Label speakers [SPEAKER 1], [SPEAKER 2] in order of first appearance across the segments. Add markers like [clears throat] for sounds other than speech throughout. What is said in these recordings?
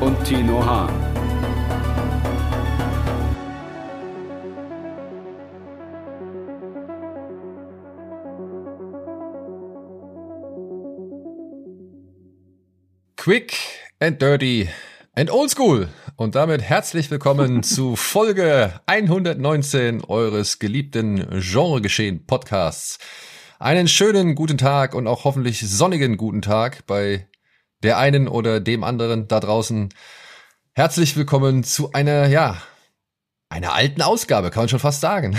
[SPEAKER 1] und Tino Hahn.
[SPEAKER 2] Quick and dirty and old school. Und damit herzlich willkommen [laughs] zu Folge 119 eures geliebten Genregeschehen Podcasts. Einen schönen guten Tag und auch hoffentlich sonnigen guten Tag bei der einen oder dem anderen da draußen. Herzlich willkommen zu einer, ja, einer alten Ausgabe, kann man schon fast sagen.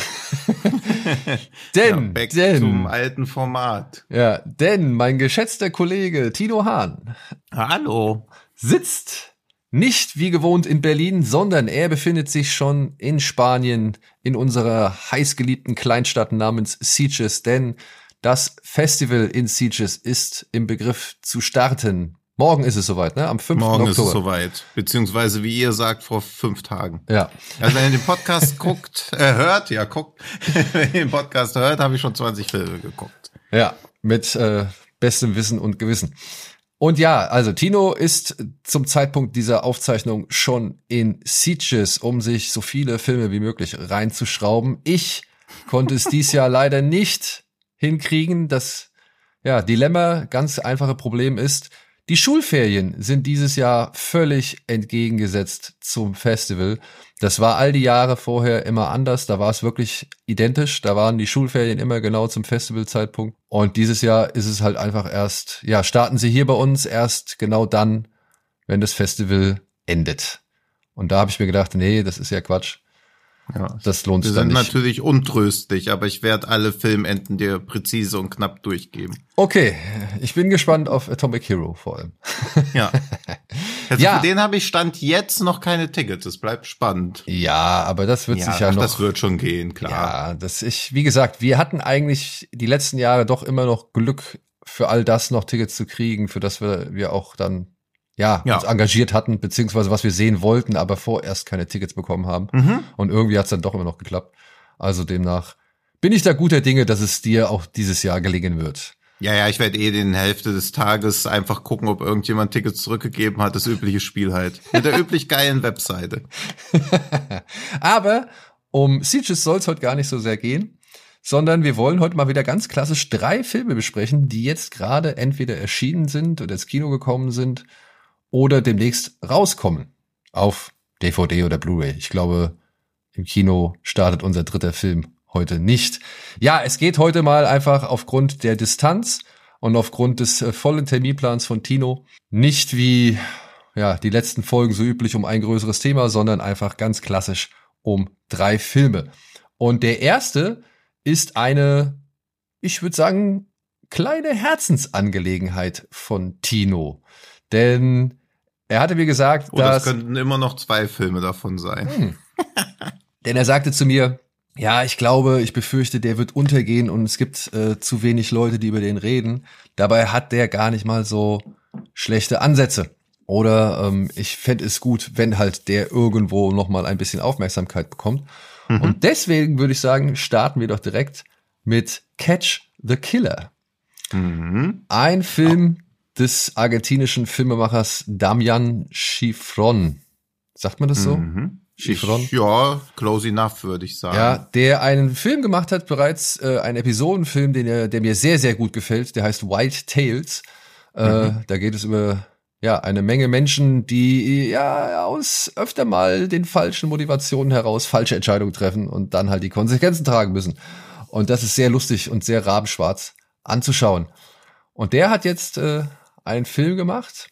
[SPEAKER 2] [laughs] denn,
[SPEAKER 3] ja, back
[SPEAKER 2] denn,
[SPEAKER 3] zum alten Format.
[SPEAKER 2] Ja, denn mein geschätzter Kollege Tino Hahn.
[SPEAKER 3] Hallo.
[SPEAKER 2] Sitzt nicht wie gewohnt in Berlin, sondern er befindet sich schon in Spanien, in unserer heißgeliebten Kleinstadt namens Sitges, denn das Festival in Sitges ist im Begriff zu starten. Morgen ist es soweit, ne? Am 5.
[SPEAKER 3] Morgen
[SPEAKER 2] Oktober.
[SPEAKER 3] ist es soweit. Beziehungsweise, wie ihr sagt, vor fünf Tagen.
[SPEAKER 2] Ja.
[SPEAKER 3] Also wenn ihr den Podcast [laughs] guckt, äh, hört, ja, guckt, [laughs] wenn ihr den Podcast hört, habe ich schon 20 Filme geguckt.
[SPEAKER 2] Ja, mit äh, bestem Wissen und Gewissen. Und ja, also Tino ist zum Zeitpunkt dieser Aufzeichnung schon in Sieges, um sich so viele Filme wie möglich reinzuschrauben. Ich konnte es dies Jahr [laughs] leider nicht hinkriegen. Das ja, Dilemma, ganz einfache Problem ist, die Schulferien sind dieses Jahr völlig entgegengesetzt zum Festival. Das war all die Jahre vorher immer anders. Da war es wirklich identisch. Da waren die Schulferien immer genau zum Festivalzeitpunkt. Und dieses Jahr ist es halt einfach erst, ja, starten sie hier bei uns erst genau dann, wenn das Festival endet. Und da habe ich mir gedacht, nee, das ist ja Quatsch.
[SPEAKER 3] Ja.
[SPEAKER 2] Das lohnt sich dann
[SPEAKER 3] sind
[SPEAKER 2] nicht.
[SPEAKER 3] natürlich untröstlich, aber ich werde alle Filmenden dir präzise und knapp durchgeben.
[SPEAKER 2] Okay, ich bin gespannt auf Atomic Hero vor allem.
[SPEAKER 3] Ja. [laughs] Also
[SPEAKER 2] Ja.
[SPEAKER 3] für den habe ich Stand jetzt noch keine Tickets. Es bleibt spannend.
[SPEAKER 2] Ja, aber das wird sich ja noch.
[SPEAKER 3] das wird schon gehen, klar.
[SPEAKER 2] Ja, das ich, wie gesagt, wir hatten eigentlich die letzten Jahre doch immer noch Glück für all das noch Tickets zu kriegen, für das wir, wir auch dann, ja,
[SPEAKER 3] Ja.
[SPEAKER 2] uns engagiert hatten, beziehungsweise was wir sehen wollten, aber vorerst keine Tickets bekommen haben.
[SPEAKER 3] Mhm.
[SPEAKER 2] Und irgendwie hat's dann doch immer noch geklappt. Also demnach bin ich da guter Dinge, dass es dir auch dieses Jahr gelingen wird.
[SPEAKER 3] Ja, ja, ich werde eh den Hälfte des Tages einfach gucken, ob irgendjemand Tickets zurückgegeben hat. Das übliche Spiel halt. Mit der üblich geilen Webseite. [laughs]
[SPEAKER 2] Aber um Sieges soll es heute gar nicht so sehr gehen, sondern wir wollen heute mal wieder ganz klassisch drei Filme besprechen, die jetzt gerade entweder erschienen sind oder ins Kino gekommen sind oder demnächst rauskommen auf DVD oder Blu-ray. Ich glaube, im Kino startet unser dritter Film heute nicht. Ja, es geht heute mal einfach aufgrund der Distanz und aufgrund des äh, vollen Terminplans von Tino nicht wie ja, die letzten Folgen so üblich um ein größeres Thema, sondern einfach ganz klassisch um drei Filme. Und der erste ist eine, ich würde sagen, kleine Herzensangelegenheit von Tino. Denn er hatte mir gesagt,
[SPEAKER 3] Oh, das
[SPEAKER 2] dass,
[SPEAKER 3] könnten immer noch zwei Filme davon sein.
[SPEAKER 2] Hm. [laughs] denn er sagte zu mir, ja, ich glaube, ich befürchte, der wird untergehen und es gibt äh, zu wenig Leute, die über den reden. Dabei hat der gar nicht mal so schlechte Ansätze. Oder ähm, ich fände es gut, wenn halt der irgendwo noch mal ein bisschen Aufmerksamkeit bekommt. Und deswegen würde ich sagen, starten wir doch direkt mit Catch the Killer.
[SPEAKER 3] Mhm.
[SPEAKER 2] Ein Film des argentinischen Filmemachers Damian Schifron. Sagt man das so?
[SPEAKER 3] Mhm.
[SPEAKER 2] Chiffron?
[SPEAKER 3] Ich, ja, close enough, würde ich sagen.
[SPEAKER 2] Ja, der einen Film gemacht hat, bereits äh, einen Episodenfilm, den er, der mir sehr, sehr gut gefällt. Der heißt White Tales. Äh, Da geht es über ja eine Menge Menschen, die ja aus öfter mal den falschen Motivationen heraus falsche Entscheidungen treffen und dann halt die Konsequenzen tragen müssen. Und das ist sehr lustig und sehr rabenschwarz anzuschauen. Und der hat jetzt äh, einen Film gemacht.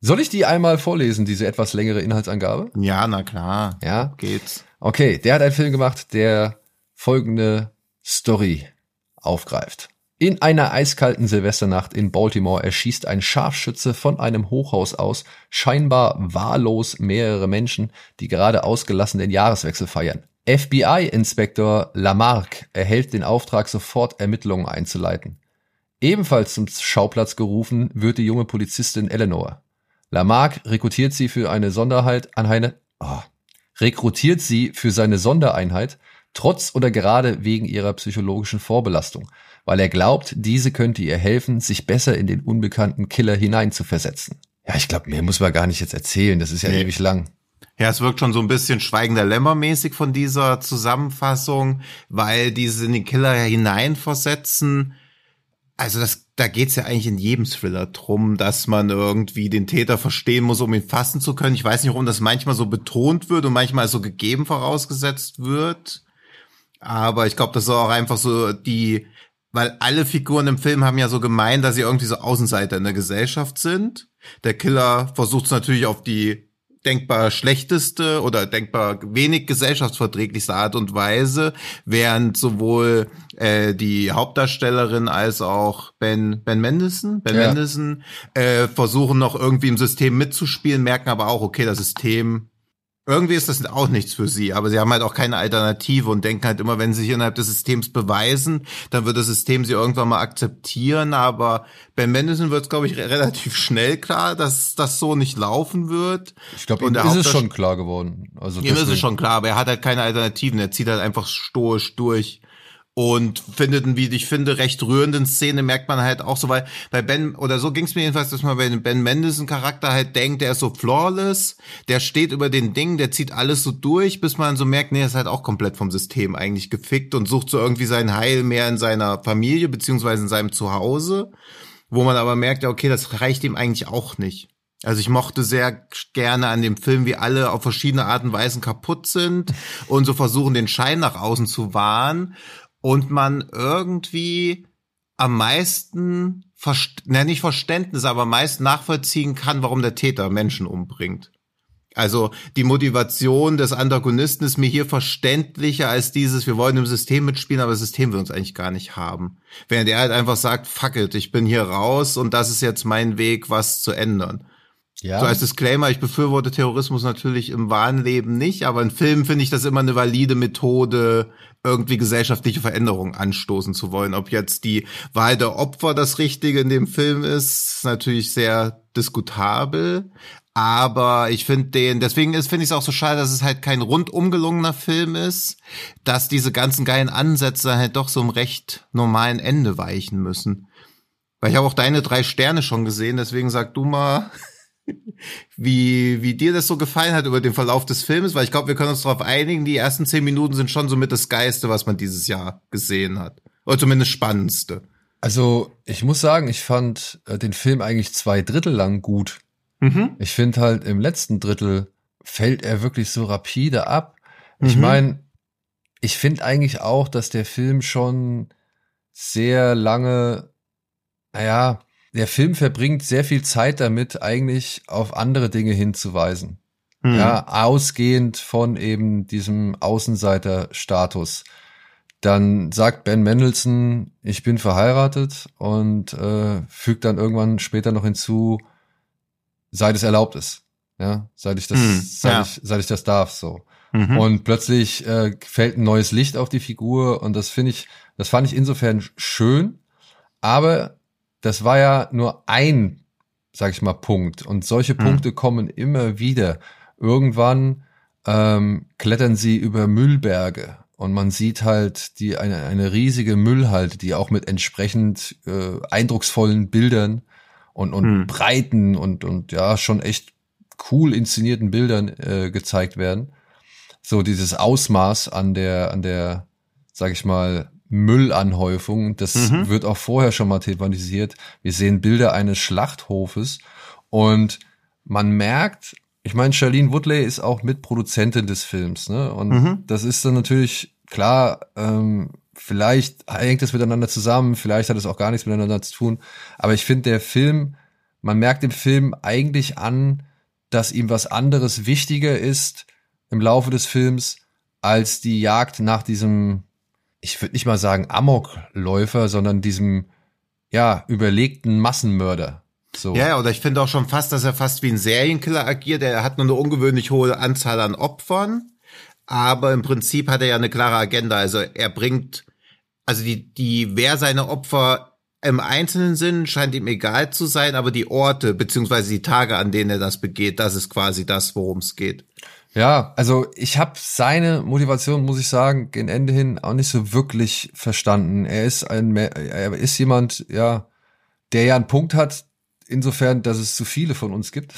[SPEAKER 2] Soll ich die einmal vorlesen, diese etwas längere Inhaltsangabe?
[SPEAKER 3] Ja, na klar.
[SPEAKER 2] Ja.
[SPEAKER 3] Geht's.
[SPEAKER 2] Okay, der hat einen Film gemacht, der folgende Story aufgreift. In einer eiskalten Silvesternacht in Baltimore erschießt ein Scharfschütze von einem Hochhaus aus scheinbar wahllos mehrere Menschen, die gerade ausgelassen den Jahreswechsel feiern. FBI-Inspektor Lamarck erhält den Auftrag, sofort Ermittlungen einzuleiten. Ebenfalls zum Schauplatz gerufen wird die junge Polizistin Eleanor. Lamarck rekrutiert sie für eine Sonderheit an eine, oh, rekrutiert sie für seine Sondereinheit, trotz oder gerade wegen ihrer psychologischen Vorbelastung, weil er glaubt, diese könnte ihr helfen, sich besser in den unbekannten Killer hineinzuversetzen. Ja, ich glaube, mehr muss man gar nicht jetzt erzählen, das ist ja nee. ewig lang.
[SPEAKER 3] Ja, es wirkt schon so ein bisschen schweigender Lämmer mäßig von dieser Zusammenfassung, weil diese in den Killer hineinversetzen. Also das, da geht's ja eigentlich in jedem Thriller drum, dass man irgendwie den Täter verstehen muss, um ihn fassen zu können. Ich weiß nicht, warum das manchmal so betont wird und manchmal so gegeben vorausgesetzt wird. Aber ich glaube, das ist auch einfach so die, weil alle Figuren im Film haben ja so gemeint, dass sie irgendwie so Außenseiter in der Gesellschaft sind. Der Killer versucht es natürlich auf die denkbar schlechteste oder denkbar wenig gesellschaftsverträglichste Art und Weise, während sowohl äh, die Hauptdarstellerin als auch Ben Ben Mendelssohn, Ben ja. Mendelssohn äh, versuchen noch irgendwie im System mitzuspielen, merken aber auch, okay, das System irgendwie ist das auch nichts für sie, aber sie haben halt auch keine Alternative und denken halt immer, wenn sie sich innerhalb des Systems beweisen, dann wird das System sie irgendwann mal akzeptieren, aber bei Mendelssohn wird es, glaube ich, relativ schnell klar, dass das so nicht laufen wird.
[SPEAKER 2] Ich glaube, ihm ist es schon klar geworden.
[SPEAKER 3] Also ihm ist es schon klar, aber er hat halt keine Alternativen, er zieht halt einfach stoisch durch und findet, wie ich finde, recht rührenden Szene merkt man halt auch so, weil bei Ben, oder so ging es mir jedenfalls, dass man bei dem Ben Mendelssohn Charakter halt denkt, der ist so flawless, der steht über den Dingen, der zieht alles so durch, bis man so merkt, nee, er ist halt auch komplett vom System eigentlich gefickt und sucht so irgendwie sein Heil mehr in seiner Familie, beziehungsweise in seinem Zuhause, wo man aber merkt, ja, okay, das reicht ihm eigentlich auch nicht. Also ich mochte sehr gerne an dem Film, wie alle auf verschiedene Arten und Weisen kaputt sind und so versuchen, den Schein nach außen zu wahren und man irgendwie am meisten, ne, nicht Verständnis, aber meist nachvollziehen kann, warum der Täter Menschen umbringt. Also die Motivation des Antagonisten ist mir hier verständlicher als dieses, wir wollen im System mitspielen, aber das System will uns eigentlich gar nicht haben. Während er halt einfach sagt, fuck it, ich bin hier raus und das ist jetzt mein Weg, was zu ändern. Ja. So als Disclaimer, ich befürworte Terrorismus natürlich im wahren Leben nicht, aber in Filmen finde ich das immer eine valide Methode, irgendwie gesellschaftliche Veränderungen anstoßen zu wollen. Ob jetzt die Wahl der Opfer das Richtige in dem Film ist, ist natürlich sehr diskutabel. Aber ich finde den, deswegen ist, finde ich es auch so schade, dass es halt kein rundum gelungener Film ist, dass diese ganzen geilen Ansätze halt doch so einem recht normalen Ende weichen müssen. Weil ich habe auch deine drei Sterne schon gesehen, deswegen sag du mal, wie, wie dir das so gefallen hat über den Verlauf des Films, weil ich glaube, wir können uns darauf einigen, die ersten zehn Minuten sind schon so mit das Geiste, was man dieses Jahr gesehen hat. Oder zumindest spannendste.
[SPEAKER 2] Also, ich muss sagen, ich fand äh, den Film eigentlich zwei Drittel lang gut. Mhm. Ich finde halt im letzten Drittel fällt er wirklich so rapide ab. Mhm. Ich meine, ich finde eigentlich auch, dass der Film schon sehr lange, naja, der Film verbringt sehr viel Zeit damit, eigentlich auf andere Dinge hinzuweisen. Mhm. Ja, ausgehend von eben diesem Außenseiter-Status. Dann sagt Ben Mendelssohn, ich bin verheiratet und äh, fügt dann irgendwann später noch hinzu, seit es erlaubt ist. Ja, seit ich das, mhm, seit, ja. ich, seit ich das darf, so. Mhm. Und plötzlich äh, fällt ein neues Licht auf die Figur und das finde ich, das fand ich insofern schön, aber das war ja nur ein, sag ich mal, Punkt. Und solche mhm. Punkte kommen immer wieder. Irgendwann ähm, klettern sie über Müllberge und man sieht halt die eine, eine riesige Müllhalde, die auch mit entsprechend äh, eindrucksvollen Bildern und, und mhm. breiten und, und ja, schon echt cool inszenierten Bildern äh, gezeigt werden. So dieses Ausmaß an der, an der, sag ich mal, Müllanhäufung. Das mhm. wird auch vorher schon mal thematisiert. Wir sehen Bilder eines Schlachthofes und man merkt, ich meine, Charlene Woodley ist auch Mitproduzentin des Films, ne? Und mhm. das ist dann natürlich klar, ähm, vielleicht hängt es miteinander zusammen, vielleicht hat es auch gar nichts miteinander zu tun. Aber ich finde, der Film, man merkt dem Film eigentlich an, dass ihm was anderes wichtiger ist im Laufe des Films als die Jagd nach diesem ich würde nicht mal sagen Amokläufer, sondern diesem, ja, überlegten Massenmörder. So.
[SPEAKER 3] Ja, oder ich finde auch schon fast, dass er fast wie ein Serienkiller agiert. Er hat nur eine ungewöhnlich hohe Anzahl an Opfern, aber im Prinzip hat er ja eine klare Agenda. Also er bringt, also die, die, wer seine Opfer im Einzelnen sind, scheint ihm egal zu sein, aber die Orte beziehungsweise die Tage, an denen er das begeht, das ist quasi das, worum es geht.
[SPEAKER 2] Ja, also ich habe seine Motivation, muss ich sagen, gen Ende hin auch nicht so wirklich verstanden. Er ist ein, er ist jemand, ja, der ja einen Punkt hat, insofern, dass es zu viele von uns gibt.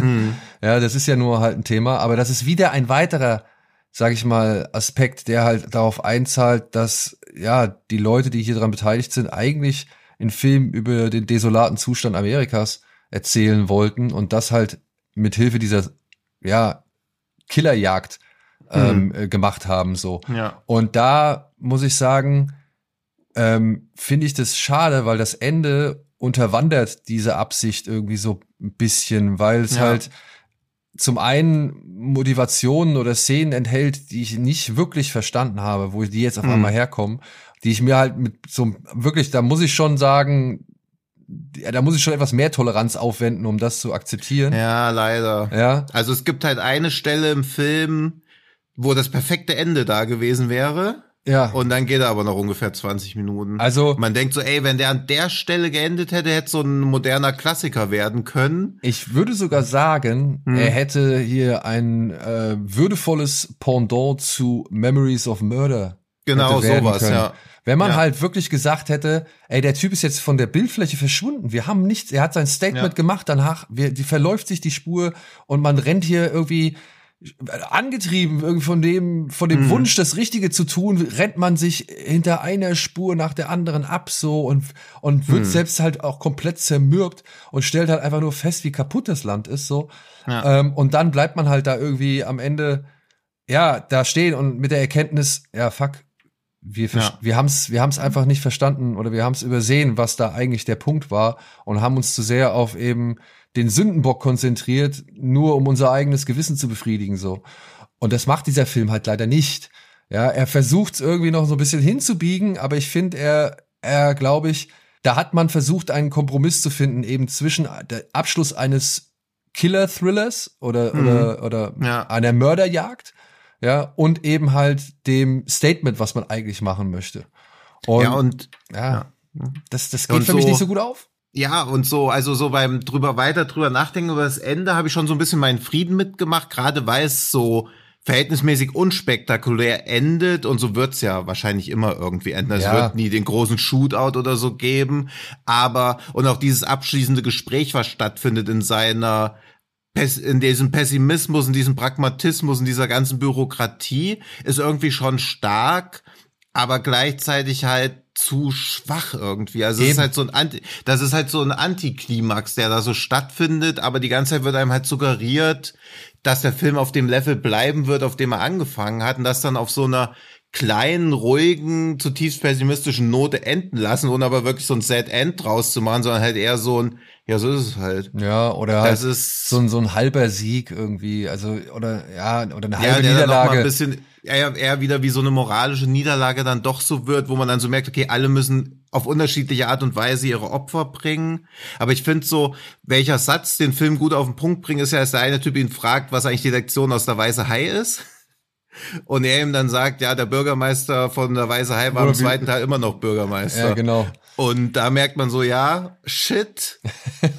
[SPEAKER 2] Mhm. [laughs] ja, das ist ja nur halt ein Thema, aber das ist wieder ein weiterer, sag ich mal, Aspekt, der halt darauf einzahlt, dass ja die Leute, die hier dran beteiligt sind, eigentlich in Film über den desolaten Zustand Amerikas erzählen wollten und das halt mit Hilfe dieser ja Killerjagd ähm, mhm. gemacht haben so.
[SPEAKER 3] Ja.
[SPEAKER 2] Und da muss ich sagen, ähm, finde ich das schade, weil das Ende unterwandert diese Absicht irgendwie so ein bisschen, weil es ja. halt zum einen Motivationen oder Szenen enthält, die ich nicht wirklich verstanden habe, wo die jetzt auf mhm. einmal herkommen, die ich mir halt mit so wirklich, da muss ich schon sagen, ja, da muss ich schon etwas mehr Toleranz aufwenden, um das zu akzeptieren.
[SPEAKER 3] Ja, leider.
[SPEAKER 2] Ja.
[SPEAKER 3] Also es gibt halt eine Stelle im Film, wo das perfekte Ende da gewesen wäre.
[SPEAKER 2] Ja.
[SPEAKER 3] Und dann geht er aber noch ungefähr 20 Minuten.
[SPEAKER 2] Also.
[SPEAKER 3] Man denkt so, ey, wenn der an der Stelle geendet hätte, hätte so ein moderner Klassiker werden können.
[SPEAKER 2] Ich würde sogar sagen, hm. er hätte hier ein äh, würdevolles Pendant zu Memories of Murder.
[SPEAKER 3] Genau, sowas, können. ja.
[SPEAKER 2] Wenn man
[SPEAKER 3] ja.
[SPEAKER 2] halt wirklich gesagt hätte, ey, der Typ ist jetzt von der Bildfläche verschwunden. Wir haben nichts, er hat sein Statement ja. gemacht, danach, wir, die verläuft sich die Spur und man rennt hier irgendwie angetrieben irgendwie von dem von dem mhm. Wunsch das Richtige zu tun rennt man sich hinter einer Spur nach der anderen ab so und und wird mhm. selbst halt auch komplett zermürbt und stellt halt einfach nur fest wie kaputt das Land ist so ja. ähm, und dann bleibt man halt da irgendwie am Ende ja da stehen und mit der Erkenntnis ja fuck wir ja. wir haben es wir haben es einfach nicht verstanden oder wir haben es übersehen was da eigentlich der Punkt war und haben uns zu sehr auf eben den Sündenbock konzentriert, nur um unser eigenes Gewissen zu befriedigen, so. Und das macht dieser Film halt leider nicht. Ja, er versucht es irgendwie noch so ein bisschen hinzubiegen, aber ich finde, er, er, glaube ich, da hat man versucht, einen Kompromiss zu finden, eben zwischen der Abschluss eines Killer-Thrillers oder, mhm. oder, oder ja. einer Mörderjagd, ja, und eben halt dem Statement, was man eigentlich machen möchte.
[SPEAKER 3] Und, ja, und
[SPEAKER 2] ja, ja. das, das geht und für mich nicht so gut auf.
[SPEAKER 3] Ja, und so, also so beim drüber weiter drüber nachdenken über das Ende habe ich schon so ein bisschen meinen Frieden mitgemacht, gerade weil es so verhältnismäßig unspektakulär endet und so wird's ja wahrscheinlich immer irgendwie enden. Es ja. wird nie den großen Shootout oder so geben, aber und auch dieses abschließende Gespräch, was stattfindet in seiner in diesem Pessimismus, in diesem Pragmatismus, in dieser ganzen Bürokratie, ist irgendwie schon stark, aber gleichzeitig halt zu schwach irgendwie. Also es ist halt so ein Anti, das ist halt so ein Antiklimax, der da so stattfindet, aber die ganze Zeit wird einem halt suggeriert, dass der Film auf dem Level bleiben wird, auf dem er angefangen hat und das dann auf so einer kleinen, ruhigen, zutiefst pessimistischen Note enden lassen, ohne aber wirklich so ein Sad End draus zu machen, sondern halt eher so ein, ja, so ist es halt.
[SPEAKER 2] Ja, oder
[SPEAKER 3] das halt ist
[SPEAKER 2] so ein, so ein halber Sieg irgendwie, also, oder, ja, oder eine halbe ja, Niederlage.
[SPEAKER 3] ein bisschen, eher, eher wieder wie so eine moralische Niederlage dann doch so wird, wo man dann so merkt, okay, alle müssen auf unterschiedliche Art und Weise ihre Opfer bringen. Aber ich finde so, welcher Satz den Film gut auf den Punkt bringt, ist ja, dass der eine Typ ihn fragt, was eigentlich die Lektion aus der Weiße Hai ist. Und er ihm dann sagt, ja, der Bürgermeister von der Weiße Hai war im zweiten Teil immer noch Bürgermeister.
[SPEAKER 2] Ja, genau.
[SPEAKER 3] Und da merkt man so, ja, shit,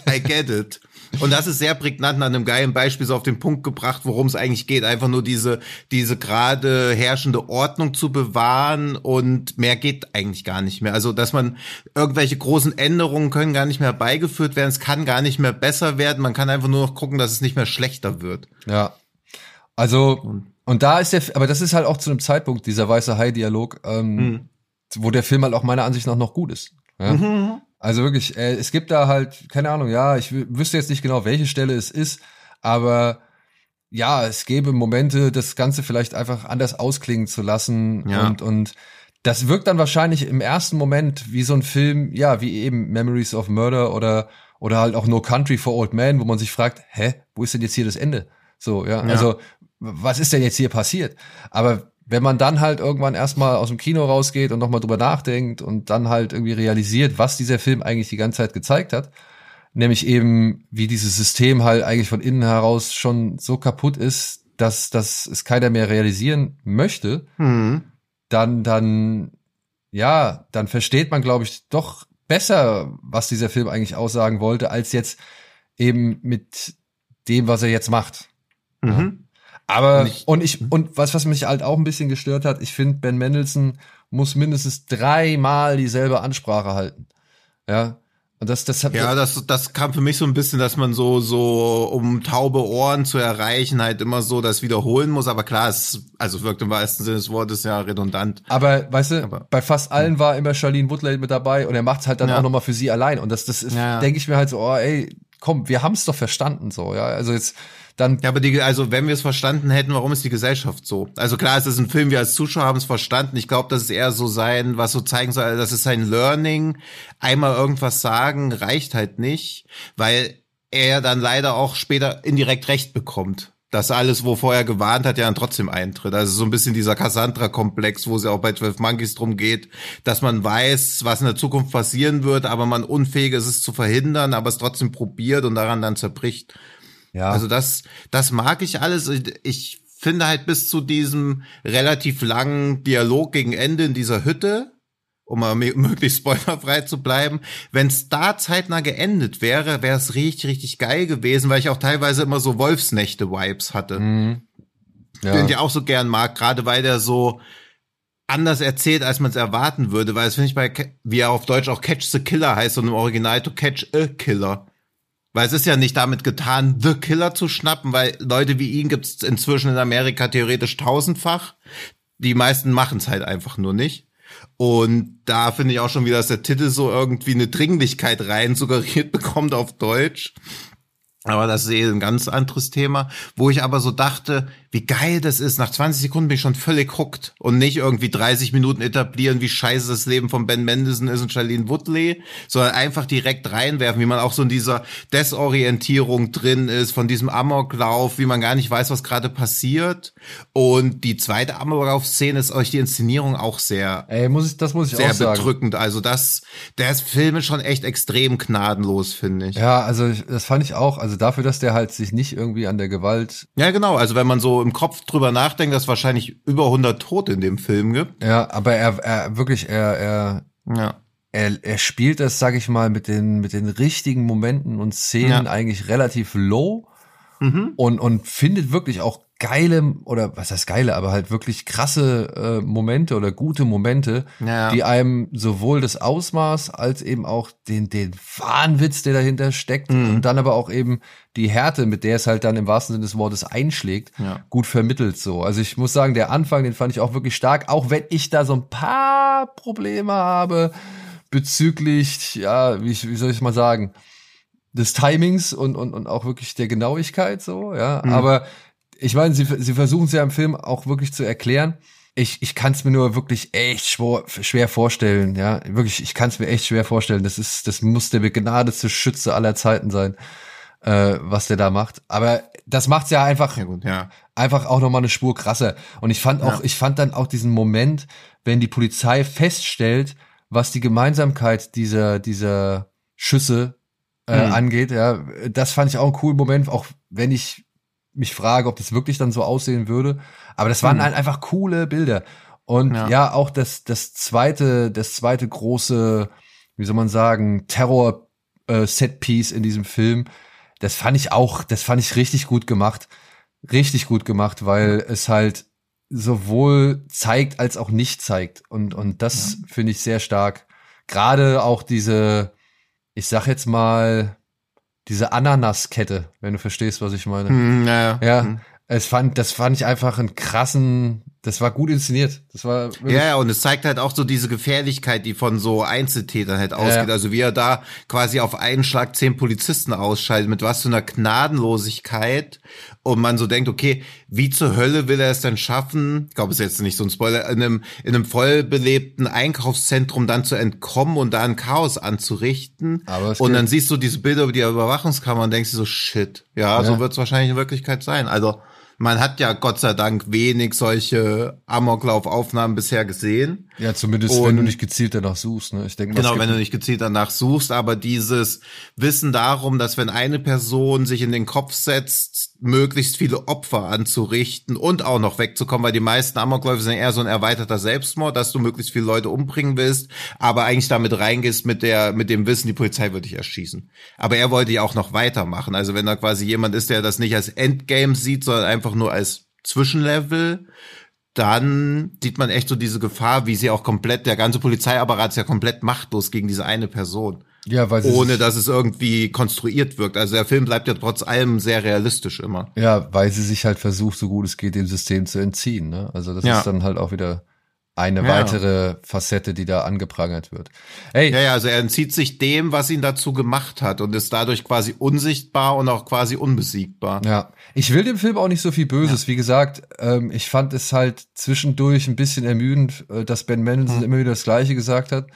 [SPEAKER 3] I get it. Und das ist sehr prägnant an einem geilen Beispiel so auf den Punkt gebracht, worum es eigentlich geht. Einfach nur diese, diese gerade herrschende Ordnung zu bewahren und mehr geht eigentlich gar nicht mehr. Also, dass man irgendwelche großen Änderungen können gar nicht mehr beigeführt werden. Es kann gar nicht mehr besser werden. Man kann einfach nur noch gucken, dass es nicht mehr schlechter wird.
[SPEAKER 2] Ja. Also, und da ist der, aber das ist halt auch zu einem Zeitpunkt, dieser weiße Hai-Dialog, ähm, mhm. wo der Film halt auch meiner Ansicht nach noch gut ist. Ja? Mhm. Also wirklich, äh, es gibt da halt, keine Ahnung, ja, ich wüsste jetzt nicht genau, welche Stelle es ist, aber ja, es gäbe Momente, das Ganze vielleicht einfach anders ausklingen zu lassen ja. und, und das wirkt dann wahrscheinlich im ersten Moment wie so ein Film, ja, wie eben Memories of Murder oder, oder halt auch No Country for Old Men, wo man sich fragt, hä, wo ist denn jetzt hier das Ende? So, ja, ja. also was ist denn jetzt hier passiert? Aber wenn man dann halt irgendwann erstmal aus dem Kino rausgeht und nochmal drüber nachdenkt und dann halt irgendwie realisiert, was dieser Film eigentlich die ganze Zeit gezeigt hat, nämlich eben, wie dieses System halt eigentlich von innen heraus schon so kaputt ist, dass, dass es keiner mehr realisieren möchte,
[SPEAKER 3] Mhm.
[SPEAKER 2] dann, dann, ja, dann versteht man, glaube ich, doch besser, was dieser Film eigentlich aussagen wollte, als jetzt eben mit dem, was er jetzt macht.
[SPEAKER 3] Mhm.
[SPEAKER 2] Aber
[SPEAKER 3] Und ich-
[SPEAKER 2] und ich und was was mich halt auch ein bisschen gestört hat, ich finde Ben Mendelssohn muss mindestens dreimal dieselbe Ansprache halten. Ja. Und das das hat
[SPEAKER 3] Ja, das, das kam für mich so ein bisschen, dass man so, so, um taube Ohren zu erreichen, halt immer so das wiederholen muss. Aber klar, es, also wirkt im wahrsten Sinne des Wortes ja redundant.
[SPEAKER 2] aber weißt du,
[SPEAKER 3] Aber-
[SPEAKER 2] bei fast allen war immer Charlene Woodley mit dabei und er macht halt dann
[SPEAKER 3] Ja.
[SPEAKER 2] auch nochmal für sie allein. Und das, das ist,
[SPEAKER 3] Ja.
[SPEAKER 2] denke ich mir halt so, oh ey, komm, wir haben es doch verstanden so, ja. Also jetzt dann
[SPEAKER 3] Ja, aber die, also wenn wir es verstanden hätten, warum ist die Gesellschaft so? Also klar, es ist ein Film, wir als Zuschauer haben es verstanden. Ich glaube, das ist eher so sein, was so zeigen soll, das ist sein Learning. Einmal irgendwas sagen reicht halt nicht, weil er dann leider auch später indirekt recht bekommt. Dass alles, wovor er gewarnt hat, ja dann trotzdem eintritt. Also so ein bisschen dieser Cassandra-Komplex, wo es ja auch bei 12 Monkeys drum geht, dass man weiß, was in der Zukunft passieren wird, aber man unfähig ist, es zu verhindern, aber es trotzdem probiert und daran dann zerbricht.
[SPEAKER 2] Ja.
[SPEAKER 3] Also das, das mag ich alles. Ich, finde halt bis zu diesem relativ langen Dialog gegen Ende in dieser Hütte, um mal mö- [laughs] möglichst spoilerfrei zu bleiben, wenn es da zeitnah geendet wäre, wäre es richtig, richtig geil gewesen, weil ich auch teilweise immer so Wolfsnächte-Vibes hatte,
[SPEAKER 2] Mhm.
[SPEAKER 3] den ich
[SPEAKER 2] ja.
[SPEAKER 3] auch so gern mag, gerade weil der so anders erzählt, als man es erwarten würde, weil es finde ich bei, wie er auf Deutsch auch Catch the Killer heißt und im Original to catch a Killer. Weil es ist ja nicht damit getan, The Killer zu schnappen, weil Leute wie ihn gibt's inzwischen in Amerika theoretisch tausendfach. Die meisten machen's halt einfach nur nicht. Und da finde ich auch schon wieder, dass der Titel so irgendwie eine Dringlichkeit rein suggeriert [laughs] bekommt auf Deutsch. Aber das ist eh ein ganz anderes Thema, wo ich aber so dachte, wie geil das ist. Nach 20 Sekunden bin ich schon völlig hooked und nicht irgendwie 30 Minuten etablieren, wie scheiße das Leben von Ben Mendelssohn ist und Charlene Woodley, sondern einfach direkt reinwerfen, wie man auch so in dieser Desorientierung drin ist, von diesem Amoklauf, wie man gar nicht weiß, was gerade passiert. Und die zweite Amoklauf-Szene ist euch die Inszenierung auch sehr
[SPEAKER 2] Ey, muss ich, das muss ich
[SPEAKER 3] sehr
[SPEAKER 2] auch sagen.
[SPEAKER 3] bedrückend. Also das, der Film ist schon echt extrem gnadenlos, finde ich.
[SPEAKER 2] Ja, also das fand ich auch. Also dafür, dass der halt sich nicht irgendwie an der Gewalt,
[SPEAKER 3] Ja, genau. Also wenn man so im Kopf drüber nachdenkt, dass es wahrscheinlich über 100 Tote in dem Film gibt.
[SPEAKER 2] ja, aber er, er wirklich, er, er,
[SPEAKER 3] Ja.
[SPEAKER 2] er, er spielt das, sag ich mal, mit den, mit den richtigen Momenten und Szenen
[SPEAKER 3] Ja.
[SPEAKER 2] eigentlich relativ low
[SPEAKER 3] Mhm.
[SPEAKER 2] und, und findet wirklich auch geile, oder was heißt geile, aber halt wirklich krasse äh, Momente oder gute Momente,
[SPEAKER 3] Ja.
[SPEAKER 2] die einem sowohl das Ausmaß als eben auch den, den Wahnwitz, der dahinter steckt
[SPEAKER 3] Mhm.
[SPEAKER 2] und dann aber auch eben die Härte, mit der es halt dann im wahrsten Sinne des Wortes einschlägt,
[SPEAKER 3] Ja.
[SPEAKER 2] gut vermittelt so. Also ich muss sagen, der Anfang, den fand ich auch wirklich stark, auch wenn ich da so ein paar Probleme habe bezüglich, ja, wie, wie soll ich mal sagen, des Timings und, und, und auch wirklich der Genauigkeit so, ja.
[SPEAKER 3] Mhm.
[SPEAKER 2] Aber ich meine, sie, sie versuchen es ja im Film auch wirklich zu erklären. Ich, ich kann es mir nur wirklich echt schwer, schwer vorstellen, ja. Wirklich, ich kann es mir echt schwer vorstellen. Das ist, das muss der begnadete Schütze aller Zeiten sein, äh, was der da macht. Aber das macht's ja einfach
[SPEAKER 3] Ja gut, ja.
[SPEAKER 2] einfach auch noch mal eine Spur krasser. Und ich fand auch,
[SPEAKER 3] Ja.
[SPEAKER 2] ich fand dann auch diesen Moment, wenn die Polizei feststellt, was die Gemeinsamkeit dieser dieser Schüsse äh,
[SPEAKER 3] Mhm.
[SPEAKER 2] angeht. Ja, das fand ich auch einen coolen Moment, auch wenn ich mich frage, ob das wirklich dann so aussehen würde. Aber das waren
[SPEAKER 3] Mhm.
[SPEAKER 2] halt einfach coole Bilder. Und ja,
[SPEAKER 3] Ja.
[SPEAKER 2] auch das das zweite das zweite große, wie soll man sagen, Terror äh, Setpiece in diesem Film. Das fand ich auch, das fand ich richtig gut gemacht richtig gut gemacht, weil es halt sowohl zeigt als auch nicht zeigt. Und, und das finde ich sehr stark. Gerade auch diese, ich sag jetzt mal, diese Ananaskette, wenn du verstehst, was ich meine.
[SPEAKER 3] Hm, ja,
[SPEAKER 2] Ja,
[SPEAKER 3] Hm.
[SPEAKER 2] es fand, das fand ich einfach einen krassen, das war gut inszeniert. Das war
[SPEAKER 3] Ja, ja, und es zeigt halt auch so diese Gefährlichkeit, die von so Einzeltätern halt ausgeht.
[SPEAKER 2] Ja.
[SPEAKER 3] Also wie er da quasi auf einen Schlag zehn Polizisten ausschaltet, mit was für einer Gnadenlosigkeit. Und man so denkt, okay, wie zur Hölle will er es denn schaffen? Ich glaube, es ist jetzt nicht so ein Spoiler, in einem, in einem vollbelebten Einkaufszentrum dann zu entkommen und da ein Chaos anzurichten.
[SPEAKER 2] Aber
[SPEAKER 3] und dann siehst du diese Bilder über die Überwachungskamera und denkst dir so, shit, ja,
[SPEAKER 2] Ja.
[SPEAKER 3] so wird es wahrscheinlich in Wirklichkeit sein. Also, man hat ja Gott sei Dank wenig solche Amoklaufaufnahmen bisher gesehen.
[SPEAKER 2] Ja, zumindest
[SPEAKER 3] Und-
[SPEAKER 2] wenn du nicht gezielt danach suchst. Ne? Ich denke,
[SPEAKER 3] Genau, wenn du nicht gezielt danach suchst, aber dieses Wissen darum, dass wenn eine Person sich in den Kopf setzt, möglichst viele Opfer anzurichten und auch noch wegzukommen, weil die meisten Amokläufe sind eher so ein erweiterter Selbstmord, dass du möglichst viele Leute umbringen willst, aber eigentlich damit reingehst mit der, mit dem Wissen, die Polizei wird dich erschießen. Aber er wollte ja auch noch weitermachen. Also wenn da quasi jemand ist, der das nicht als Endgame sieht, sondern einfach nur als Zwischenlevel, dann sieht man echt so diese Gefahr, wie sie auch komplett, der ganze Polizeiapparat ist ja komplett machtlos gegen diese eine Person.
[SPEAKER 2] ja, weil
[SPEAKER 3] Ohne dass es irgendwie konstruiert wirkt. Also der Film bleibt ja trotz allem sehr realistisch immer.
[SPEAKER 2] ja, weil sie sich halt versucht, so gut es geht, dem System zu entziehen. Ne? Also das
[SPEAKER 3] Ja.
[SPEAKER 2] ist dann halt auch wieder eine
[SPEAKER 3] Ja.
[SPEAKER 2] weitere Facette, die da angeprangert wird. Hey,
[SPEAKER 3] Ja, ja, also er entzieht sich dem, was ihn dazu gemacht hat und ist dadurch quasi unsichtbar und auch quasi unbesiegbar.
[SPEAKER 2] Ja, ich will dem Film auch nicht so viel Böses. Wie gesagt, ähm, ich fand es halt zwischendurch ein bisschen ermüdend, äh, dass Ben Mendelsohn
[SPEAKER 3] Hm.
[SPEAKER 2] immer wieder das Gleiche gesagt hat.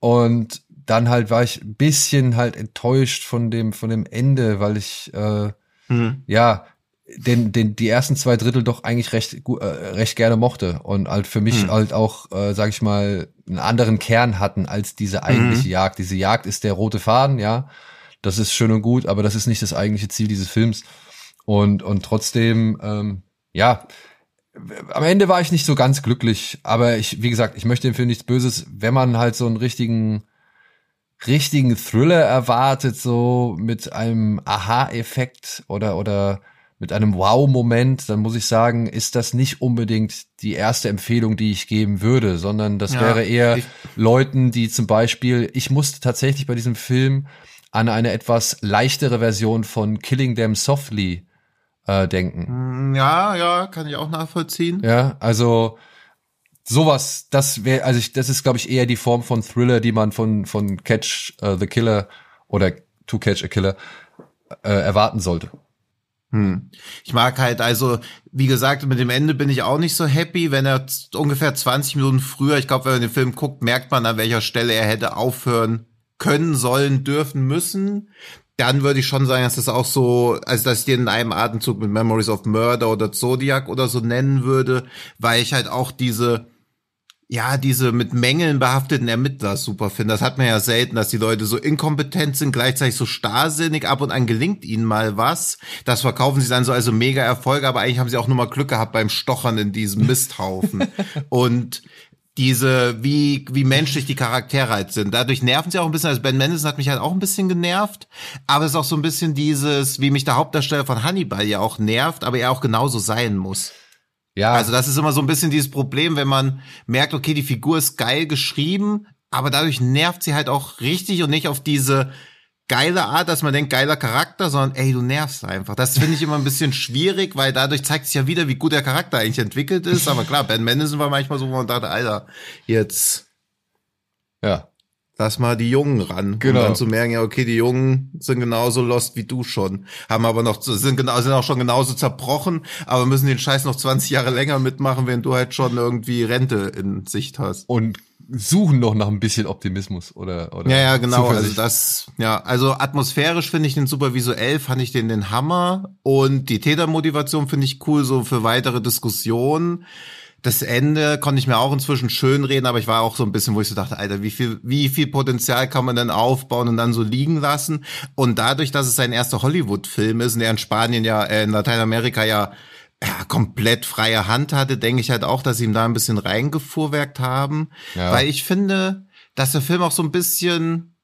[SPEAKER 2] Und dann halt war ich ein bisschen halt enttäuscht von dem, von dem Ende, weil ich, äh,
[SPEAKER 3] Hm.
[SPEAKER 2] ja, den, den, die ersten zwei Drittel doch eigentlich recht, äh, recht gerne mochte und halt für mich
[SPEAKER 3] Hm.
[SPEAKER 2] halt auch, äh, sag ich mal, einen anderen Kern hatten als diese eigentliche
[SPEAKER 3] Mhm.
[SPEAKER 2] Jagd. Diese Jagd ist der rote Faden, ja. Das ist schön und gut, aber das ist nicht das eigentliche Ziel dieses Films. Und, und trotzdem, ähm, ja, am Ende war ich nicht so ganz glücklich, aber ich, wie gesagt, ich möchte dem Film nichts Böses, wenn man halt so einen richtigen, richtigen Thriller erwartet, so mit einem Aha-Effekt oder, oder mit einem Wow-Moment, dann muss ich sagen, ist das nicht unbedingt die erste Empfehlung, die ich geben würde, sondern das
[SPEAKER 3] Ja,
[SPEAKER 2] wäre eher Leuten, die zum Beispiel, ich musste tatsächlich bei diesem Film an eine etwas leichtere Version von Killing Them Softly äh, denken.
[SPEAKER 3] Hm, Ja, ja, kann ich auch nachvollziehen.
[SPEAKER 2] Ja, also sowas, das wäre, also ich, das ist, glaube ich, eher die Form von Thriller, die man von von Catch äh, the Killer oder To Catch a Killer äh, erwarten sollte.
[SPEAKER 3] Hm. Ich mag halt also, wie gesagt, mit dem Ende bin ich auch nicht so happy, wenn er ungefähr 20 Minuten früher, ich glaube, wenn man den Film guckt, merkt man, an welcher Stelle er hätte aufhören können, sollen, dürfen, müssen. Dann würde ich schon sagen, dass das auch so, also dass ich den in einem Atemzug mit Memories of Murder oder Zodiac oder so nennen würde, weil ich halt auch diese, ja, diese mit Mängeln behafteten Ermittler super finde. Das hat man ja selten, dass die Leute so inkompetent sind, gleichzeitig so starrsinnig, ab und an gelingt ihnen mal was. Das verkaufen sie dann so also mega Erfolge, aber eigentlich haben sie auch nur mal Glück gehabt beim Stochern in diesem Misthaufen. [laughs] und diese, wie, wie menschlich die Charaktere halt sind. Dadurch nerven sie auch ein bisschen. Also Ben Mendelsohn hat mich halt auch ein bisschen genervt. Aber es ist auch so ein bisschen dieses, wie mich der Hauptdarsteller von Hannibal ja auch nervt, aber er auch genauso sein muss.
[SPEAKER 2] Ja,
[SPEAKER 3] Also das ist immer so ein bisschen dieses Problem, wenn man merkt, okay, die Figur ist geil geschrieben, aber dadurch nervt sie halt auch richtig und nicht auf diese geile Art, dass man denkt, geiler Charakter, sondern ey, du nervst einfach. Das finde ich immer ein bisschen schwierig, weil dadurch zeigt sich ja wieder, wie gut der Charakter eigentlich entwickelt ist. Aber klar, Ben Mendelsohn war manchmal so, wo man dachte, Alter, jetzt
[SPEAKER 2] ja.
[SPEAKER 3] Lass mal die Jungen ran.
[SPEAKER 2] Genau.
[SPEAKER 3] Um dann zu merken, ja, okay, die Jungen sind genauso lost wie du schon. Haben aber noch, sind genau, sind auch schon genauso zerbrochen, aber müssen den Scheiß noch 20 Jahre länger mitmachen, wenn du halt schon irgendwie Rente in Sicht hast.
[SPEAKER 2] Und suchen noch nach ein bisschen Optimismus oder oder
[SPEAKER 3] Ja, ja, genau. Also das, ja, also atmosphärisch finde ich den super visuell, fand ich den den Hammer und die Tätermotivation finde ich cool, so für weitere Diskussionen. Das Ende konnte ich mir auch inzwischen schön reden, aber ich war auch so ein bisschen, wo ich so dachte, Alter, wie viel, wie viel Potenzial kann man denn aufbauen und dann so liegen lassen? Und dadurch, dass es sein erster Hollywood-Film ist und er in Spanien ja, äh, in Lateinamerika ja, ja komplett freie Hand hatte, denke ich halt auch, dass sie ihm da ein bisschen reingefuhrwerkt haben.
[SPEAKER 2] Ja.
[SPEAKER 3] Weil ich finde, dass der Film auch so ein bisschen,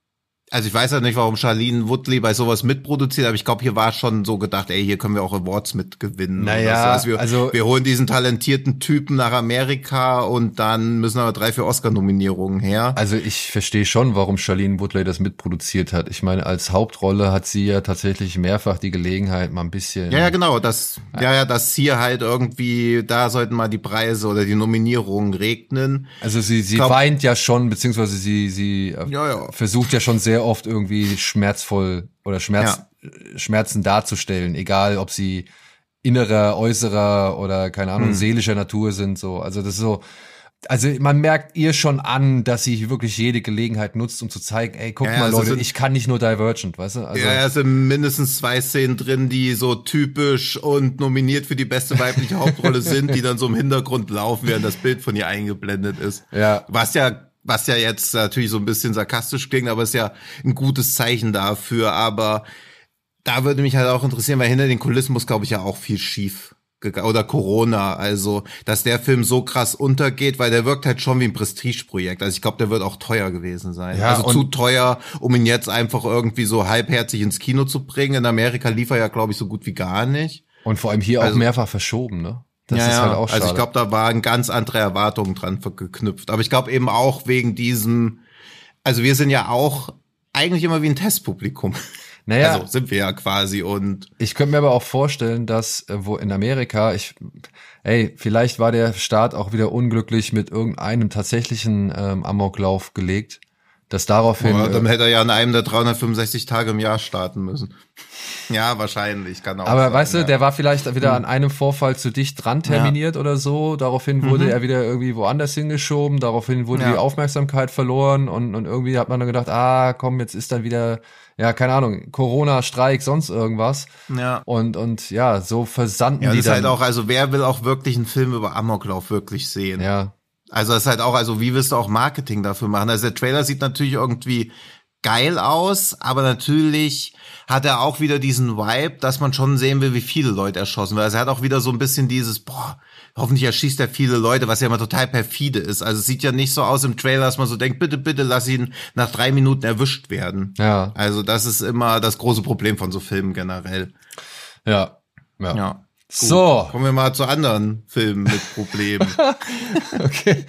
[SPEAKER 3] also ich weiß ja nicht, warum Charlene Woodley bei sowas mitproduziert, aber ich glaube, hier war schon so gedacht, ey, hier können wir auch Awards mitgewinnen.
[SPEAKER 2] Naja,
[SPEAKER 3] so. also wir,
[SPEAKER 2] also-
[SPEAKER 3] wir holen diesen talentierten Typen nach Amerika und dann müssen aber drei, vier Oscar-Nominierungen her.
[SPEAKER 2] Also ich verstehe schon, warum Charlene Woodley das mitproduziert hat. Ich meine, als Hauptrolle hat sie ja tatsächlich mehrfach die Gelegenheit, mal ein bisschen.
[SPEAKER 3] Ja, ja, genau, das, ja, ja, das hier halt irgendwie, da sollten mal die Preise oder die Nominierungen regnen.
[SPEAKER 2] Also sie, sie
[SPEAKER 3] Glaub-
[SPEAKER 2] weint ja schon, beziehungsweise sie, sie äh,
[SPEAKER 3] Ja, ja.
[SPEAKER 2] versucht ja schon sehr oft irgendwie schmerzvoll oder Schmerz, äh, Schmerzen darzustellen, egal ob sie innerer, äußerer oder keine Ahnung,
[SPEAKER 3] Hm.
[SPEAKER 2] seelischer Natur sind, so. Also das ist so, also man merkt ihr schon an, dass sie wirklich jede Gelegenheit nutzt, um zu zeigen, ey, guck
[SPEAKER 3] Ja,
[SPEAKER 2] mal,
[SPEAKER 3] also
[SPEAKER 2] Leute,
[SPEAKER 3] sind-
[SPEAKER 2] ich kann nicht nur Divergent, weißt du? Also,
[SPEAKER 3] ja, es sind mindestens zwei Szenen drin, die so typisch und nominiert für die beste weibliche Hauptrolle sind, die dann so im Hintergrund laufen, während das Bild von ihr eingeblendet ist.
[SPEAKER 2] Ja.
[SPEAKER 3] Was ja, was ja jetzt natürlich so ein bisschen sarkastisch klingt, aber ist ja ein gutes Zeichen dafür. Aber da würde mich halt auch interessieren, weil hinter den Kulissen muss, glaube ich, ja auch viel schief gegangen oder Corona, also dass der Film so krass untergeht, weil der wirkt halt schon wie ein Prestigeprojekt. Also ich glaube, der wird auch teuer gewesen sein.
[SPEAKER 2] Ja,
[SPEAKER 3] also zu teuer, um ihn jetzt einfach irgendwie so halbherzig ins Kino zu bringen. In Amerika lief er ja, glaube ich, so gut wie gar nicht.
[SPEAKER 2] und vor allem hier auch
[SPEAKER 3] Also-
[SPEAKER 2] mehrfach verschoben, ne? Das
[SPEAKER 3] ja,
[SPEAKER 2] ist halt auch schade.
[SPEAKER 3] Also ich glaube, da waren ganz andere Erwartungen dran geknüpft. Aber ich glaube eben auch wegen diesem, also wir sind ja auch eigentlich immer wie ein Testpublikum. [laughs]
[SPEAKER 2] naja,
[SPEAKER 3] Also sind wir ja quasi und
[SPEAKER 2] Ich könnte mir aber auch vorstellen, dass äh, wo in Amerika, ich, ey, vielleicht war der Staat auch wieder unglücklich mit irgendeinem tatsächlichen ähm, Amoklauf gelegt, dass daraufhin,
[SPEAKER 3] ja, dann
[SPEAKER 2] äh,
[SPEAKER 3] hätte er ja an einem der 365 Tage im Jahr starten müssen. [laughs] Ja, wahrscheinlich, kann auch
[SPEAKER 2] aber
[SPEAKER 3] sein,
[SPEAKER 2] weißt du,
[SPEAKER 3] ja.
[SPEAKER 2] der war vielleicht wieder an einem Vorfall zu dicht dran terminiert oder so. Daraufhin wurde er wieder irgendwie woanders hingeschoben. Daraufhin wurde
[SPEAKER 3] Ja.
[SPEAKER 2] die Aufmerksamkeit verloren und, und irgendwie hat man dann gedacht, ah, komm, jetzt ist dann wieder, ja, keine Ahnung, Corona, Streik, sonst irgendwas.
[SPEAKER 3] ja.
[SPEAKER 2] Und, und ja, so versanden
[SPEAKER 3] Ja,
[SPEAKER 2] die
[SPEAKER 3] das ist
[SPEAKER 2] dann.
[SPEAKER 3] halt auch, also wer will auch wirklich einen Film über Amoklauf wirklich sehen?
[SPEAKER 2] ja,
[SPEAKER 3] Also das ist halt auch, also wie willst du auch Marketing dafür machen? Also der Trailer sieht natürlich irgendwie geil aus, aber natürlich hat er auch wieder diesen Vibe, dass man schon sehen will, wie viele Leute erschossen werden. Also er hat auch wieder so ein bisschen dieses, boah, hoffentlich erschießt er viele Leute, was ja immer total perfide ist. Also es sieht ja nicht so aus im Trailer, dass man so denkt, bitte, bitte lass ihn nach drei Minuten erwischt werden.
[SPEAKER 2] ja,
[SPEAKER 3] Also das ist immer das große Problem von so Filmen generell.
[SPEAKER 2] ja, ja.
[SPEAKER 3] Ja. Gut.
[SPEAKER 2] So.
[SPEAKER 3] Kommen wir mal zu anderen Filmen mit Problemen. [laughs]
[SPEAKER 2] Okay.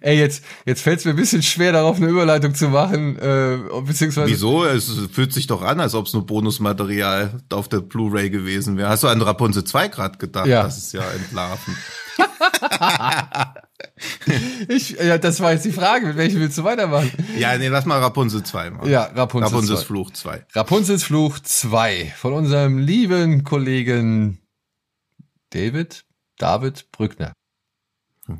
[SPEAKER 2] Ey, jetzt, jetzt fällt es mir ein bisschen schwer, darauf eine Überleitung zu machen, äh, beziehungsweise.
[SPEAKER 3] Wieso? Es fühlt sich doch an, als ob es nur Bonusmaterial auf der Blu-ray gewesen wäre. Hast du an Rapunzel 2 gerade gedacht?
[SPEAKER 2] Ja.
[SPEAKER 3] Das ist ja entlarven. [laughs]
[SPEAKER 2] Ich, ja, das war jetzt die Frage, mit welchem willst du weitermachen?
[SPEAKER 3] Ja, nee, lass mal Rapunzel 2 machen.
[SPEAKER 2] Ja, Rapunzel
[SPEAKER 3] Rapunzels
[SPEAKER 2] 2.
[SPEAKER 3] Fluch 2.
[SPEAKER 2] Rapunzels Fluch 2 von unserem lieben Kollegen David, David Brückner.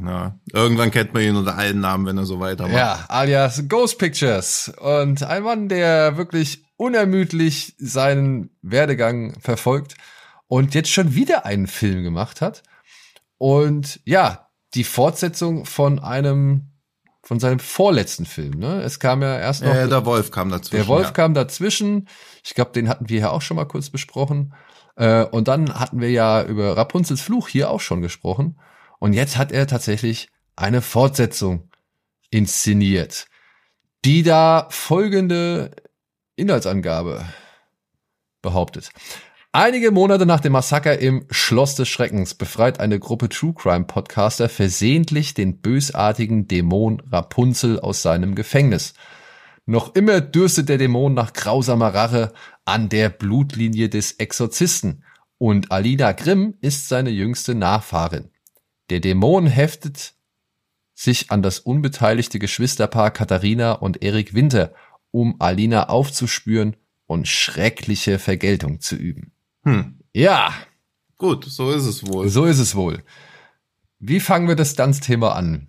[SPEAKER 3] Ja. Irgendwann kennt man ihn unter allen Namen, wenn er so weitermacht.
[SPEAKER 2] Ja, alias Ghost Pictures. Und ein Mann, der wirklich unermüdlich seinen Werdegang verfolgt und jetzt schon wieder einen Film gemacht hat. Und ja, die Fortsetzung von einem, von seinem vorletzten Film. Ne? Es kam ja erst noch
[SPEAKER 3] Äh, der Wolf kam dazwischen.
[SPEAKER 2] der Wolf
[SPEAKER 3] ja.
[SPEAKER 2] kam dazwischen. Ich glaube, den hatten wir ja auch schon mal kurz besprochen. Äh, und dann hatten wir ja über Rapunzels Fluch hier auch schon gesprochen. Und jetzt hat er tatsächlich eine Fortsetzung inszeniert, die da folgende Inhaltsangabe behauptet. Einige Monate nach dem Massaker im Schloss des Schreckens befreit eine Gruppe True Crime Podcaster versehentlich den bösartigen Dämon Rapunzel aus seinem Gefängnis. Noch immer dürstet der Dämon nach grausamer Rache an der Blutlinie des Exorzisten und Alina Grimm ist seine jüngste Nachfahrin. Der Dämon heftet sich an das unbeteiligte Geschwisterpaar Katharina und Erik Winter, um Alina aufzuspüren und schreckliche Vergeltung zu üben.
[SPEAKER 3] Hm.
[SPEAKER 2] Ja,
[SPEAKER 3] Gut, so ist es wohl.
[SPEAKER 2] so ist es wohl. Wie fangen wir das Tanzthema an?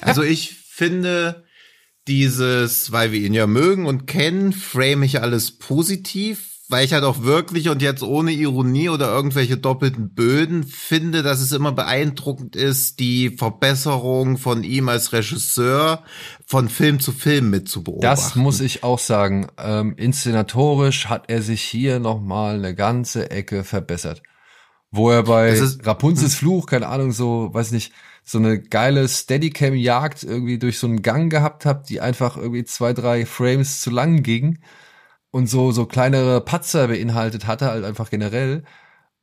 [SPEAKER 3] Also ich finde dieses, weil wir ihn ja mögen und kennen, frame ich alles positiv, weil ich halt auch wirklich und jetzt ohne Ironie oder irgendwelche doppelten Böden finde, dass es immer beeindruckend ist, die Verbesserung von ihm als Regisseur von Film zu Film mit zu beobachten.
[SPEAKER 2] Das muss ich auch sagen. Ähm, inszenatorisch hat er sich hier nochmal eine ganze Ecke verbessert. Wo er bei
[SPEAKER 3] ist-
[SPEAKER 2] Rapunzels Fluch, keine Ahnung, so, weiß nicht, so eine geile Steadicam-Jagd irgendwie durch so einen Gang gehabt hat, die einfach irgendwie zwei, drei Frames zu lang ging und so, so kleinere Patzer beinhaltet hatte, halt einfach generell.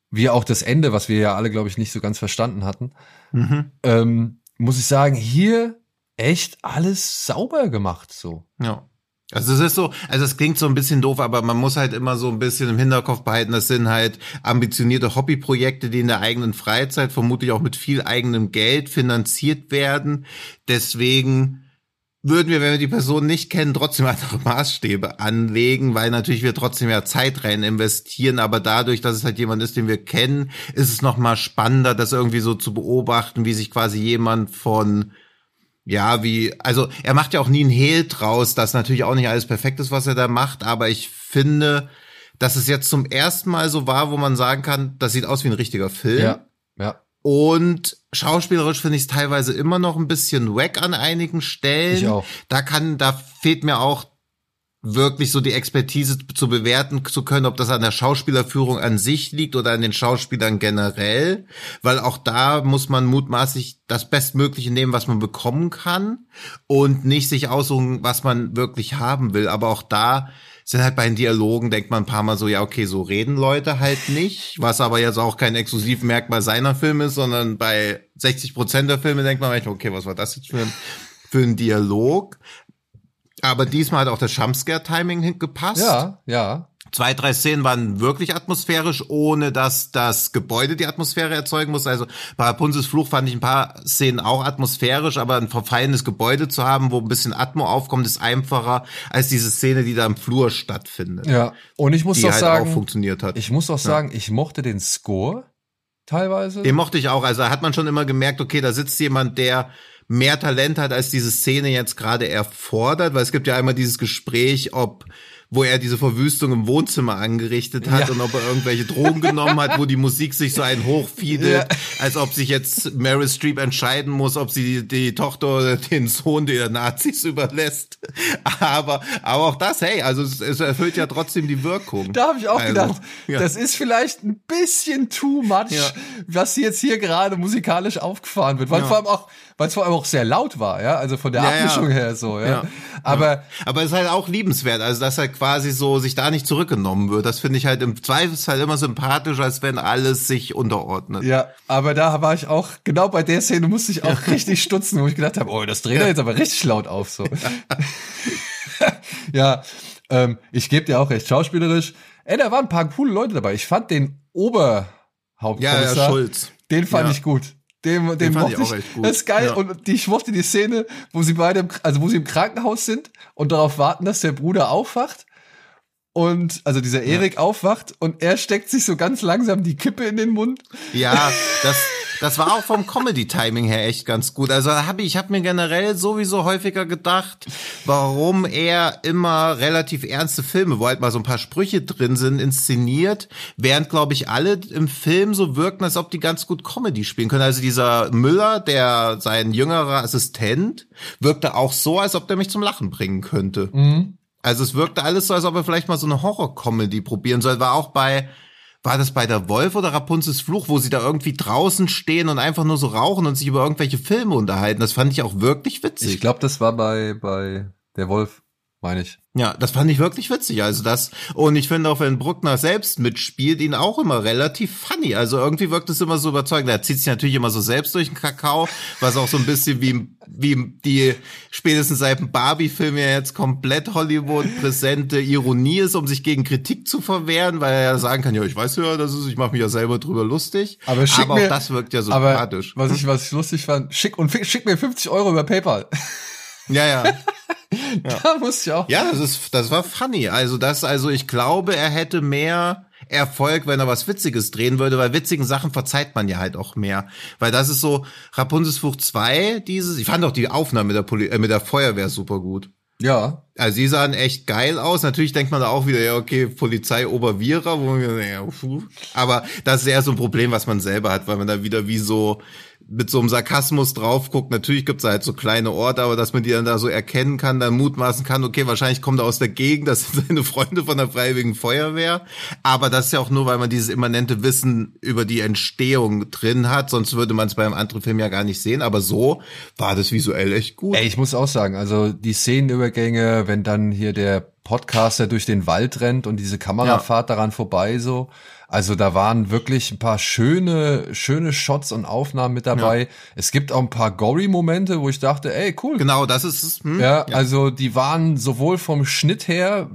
[SPEAKER 2] Wie auch das Ende, was wir ja alle, glaube ich, nicht so ganz verstanden hatten.
[SPEAKER 3] Mhm.
[SPEAKER 2] Ähm, muss ich sagen, hier echt alles sauber gemacht, so.
[SPEAKER 3] Ja. Also es ist so, also es klingt so ein bisschen doof, aber man muss halt immer so ein bisschen im Hinterkopf behalten, das sind halt ambitionierte Hobbyprojekte, die in der eigenen Freizeit, vermutlich auch mit viel eigenem Geld finanziert werden. Deswegen würden wir, wenn wir die Person nicht kennen, trotzdem [laughs] andere Maßstäbe anlegen, weil natürlich wir trotzdem ja Zeit rein investieren, aber dadurch, dass es halt jemand ist, den wir kennen, ist es noch mal spannender, das irgendwie so zu beobachten, wie sich quasi jemand von ja, wie, also er macht ja auch nie einen Hehl draus, dass natürlich auch nicht alles perfekt ist, was er da macht, aber ich finde, dass es jetzt zum ersten Mal so war, wo man sagen kann, das sieht aus wie ein richtiger Film.
[SPEAKER 2] Ja, ja.
[SPEAKER 3] Und schauspielerisch finde ich es teilweise immer noch ein bisschen wack an einigen Stellen.
[SPEAKER 2] Ich auch.
[SPEAKER 3] Da kann, da fehlt mir auch wirklich so die Expertise zu bewerten zu können, ob das an der Schauspielerführung an sich liegt oder an den Schauspielern generell, weil auch da muss man mutmaßlich das Bestmögliche nehmen, was man bekommen kann und nicht sich aussuchen, was man wirklich haben will. Aber auch da sind halt bei den Dialogen, denkt man ein paar Mal so, ja, okay, so reden Leute halt nicht, was aber jetzt auch kein Exklusivmerkmal seiner Filme ist, sondern bei 60 Prozent der Filme denkt man manchmal, okay, was war das jetzt für ein, für ein Dialog? Aber diesmal hat auch das Jumpscare-Timing gepasst.
[SPEAKER 2] Ja, ja.
[SPEAKER 3] Zwei, drei Szenen waren wirklich atmosphärisch, ohne dass das Gebäude die Atmosphäre erzeugen muss. Also bei Rapunzels Fluch fand ich ein paar Szenen auch atmosphärisch, aber ein verfallendes Gebäude zu haben, wo ein bisschen Atmo aufkommt, ist einfacher als diese Szene, die da im Flur stattfindet.
[SPEAKER 2] Ja. Und ich muss
[SPEAKER 3] die
[SPEAKER 2] doch
[SPEAKER 3] halt
[SPEAKER 2] sagen,
[SPEAKER 3] auch funktioniert hat.
[SPEAKER 2] ich muss doch sagen, ich mochte den Score teilweise.
[SPEAKER 3] Den mochte ich auch. Also da hat man schon immer gemerkt, okay, da sitzt jemand, der mehr Talent hat, als diese Szene jetzt gerade erfordert, weil es gibt ja einmal dieses Gespräch, ob wo er diese Verwüstung im Wohnzimmer angerichtet hat
[SPEAKER 2] Ja.
[SPEAKER 3] und ob er irgendwelche Drogen genommen hat, wo die Musik sich so einen hochfiedelt,
[SPEAKER 2] Ja.
[SPEAKER 3] als ob sich jetzt Meryl Streep entscheiden muss, ob sie die, die Tochter oder den Sohn der Nazis überlässt. Aber, aber auch das, hey, also es, es erfüllt ja trotzdem die Wirkung.
[SPEAKER 2] Da habe ich auch
[SPEAKER 3] Also,
[SPEAKER 2] gedacht,
[SPEAKER 3] ja.
[SPEAKER 2] das ist vielleicht ein bisschen too much, was jetzt hier gerade musikalisch aufgefahren wird, weil vor allem auch, weil es vor allem auch sehr laut war, ja, also von der. Abmischung her so, ja.
[SPEAKER 3] Ja.
[SPEAKER 2] Aber
[SPEAKER 3] Aber es ist halt auch liebenswert, also dass er quasi so sich da nicht zurückgenommen wird. Das finde ich halt im Zweifelsfall immer sympathisch, als wenn alles sich unterordnet.
[SPEAKER 2] ja, aber da war ich auch genau bei der Szene musste ich auch richtig stutzen, wo ich gedacht habe, oh, das dreht er jetzt aber richtig laut auf so. ja, ähm, ich gebe dir auch recht, schauspielerisch. Ey, da waren ein paar coole Leute dabei. Ich fand den Oberhauptkommissar,
[SPEAKER 3] Ja, ja, Schulz.
[SPEAKER 2] den fand
[SPEAKER 3] Ja.
[SPEAKER 2] ich gut. Den, den,
[SPEAKER 3] ich
[SPEAKER 2] mochte
[SPEAKER 3] auch echt gut.
[SPEAKER 2] Das ist geil.
[SPEAKER 3] Ja.
[SPEAKER 2] Und die, ich mochte die Szene, wo sie beide, im, also wo sie im Krankenhaus sind und darauf warten, dass der Bruder aufwacht. Und, also dieser Erik aufwacht und er steckt sich so ganz langsam die Kippe in den Mund.
[SPEAKER 3] Ja, das, das war auch vom Comedy-Timing her echt ganz gut. Also hab ich, ich habe mir generell sowieso häufiger gedacht, warum er immer relativ ernste Filme, wo halt mal so ein paar Sprüche drin sind, inszeniert, während, glaube ich, alle im Film so wirken, als ob die ganz gut Comedy spielen können. Also dieser Müller, der sein jüngerer Assistent, wirkte auch so, als ob der mich zum Lachen bringen könnte. Also es wirkte alles so, als ob er vielleicht mal so eine Horror-Comedy probieren soll. War auch bei, war das bei der Wolf oder Rapunzels Fluch, wo sie da irgendwie draußen stehen und einfach nur so rauchen und sich über irgendwelche Filme unterhalten. Das fand ich auch wirklich witzig.
[SPEAKER 2] Ich glaube, das war bei, bei der Wolf, meine ich.
[SPEAKER 3] Ja, das fand ich wirklich witzig. Also das, und ich finde auch, wenn Bruckner selbst mitspielt, ihn auch immer relativ funny. Also irgendwie wirkt es immer so überzeugend. Er zieht sich natürlich immer so selbst durch den Kakao, was auch so ein bisschen wie, wie die spätestens seit dem Barbie-Film ja jetzt komplett Hollywood präsente Ironie ist, um sich gegen Kritik zu verwehren, weil er ja sagen kann, ja, ich weiß ja, das ist, ich mache mich ja selber drüber lustig.
[SPEAKER 2] Aber schick
[SPEAKER 3] aber
[SPEAKER 2] mir,
[SPEAKER 3] auch das wirkt ja
[SPEAKER 2] aber
[SPEAKER 3] sympathisch.
[SPEAKER 2] was ich, was ich lustig fand, schick und schick mir 50 Euro über PayPal.
[SPEAKER 3] Ja, ja. [laughs]
[SPEAKER 2] da musste ich auch.
[SPEAKER 3] Ja, das ist, das war funny. Also das, also ich glaube, er hätte mehr Erfolg, wenn er was Witziges drehen würde, weil witzigen Sachen verzeiht man ja halt auch mehr. Weil das ist so Rapunzels Flucht 2, dieses, ich fand auch die Aufnahme mit der, Poli äh, mit der Feuerwehr super gut.
[SPEAKER 2] Ja.
[SPEAKER 3] Also sie sahen echt geil aus. Natürlich denkt man da auch wieder, ja, okay, Polizei Obervierer, wo man, ja, puh. aber das ist eher so ein Problem, was man selber hat, weil man da wieder wie so mit so einem Sarkasmus drauf guckt. Natürlich gibt's da halt so kleine Orte, aber dass man die dann da so erkennen kann, dann mutmaßen kann, okay, wahrscheinlich kommt er aus der Gegend, das sind [laughs] seine Freunde von der Freiwilligen Feuerwehr. Aber das ist ja auch nur, weil man dieses immanente Wissen über die Entstehung drin hat, sonst würde man es bei einem anderen Film ja gar nicht sehen. Aber so war das visuell echt gut.
[SPEAKER 2] Ey, ich muss auch sagen, also die Szenenübergänge, wenn dann hier der Podcaster durch den Wald rennt und diese Kamerafahrt daran vorbei so. Also da waren wirklich ein paar schöne, schöne Shots und Aufnahmen mit dabei. Es gibt auch ein paar Gory-Momente, wo ich dachte, ey, cool.
[SPEAKER 3] Genau, das ist es. Hm?
[SPEAKER 2] Ja, also die waren sowohl vom Schnitt her,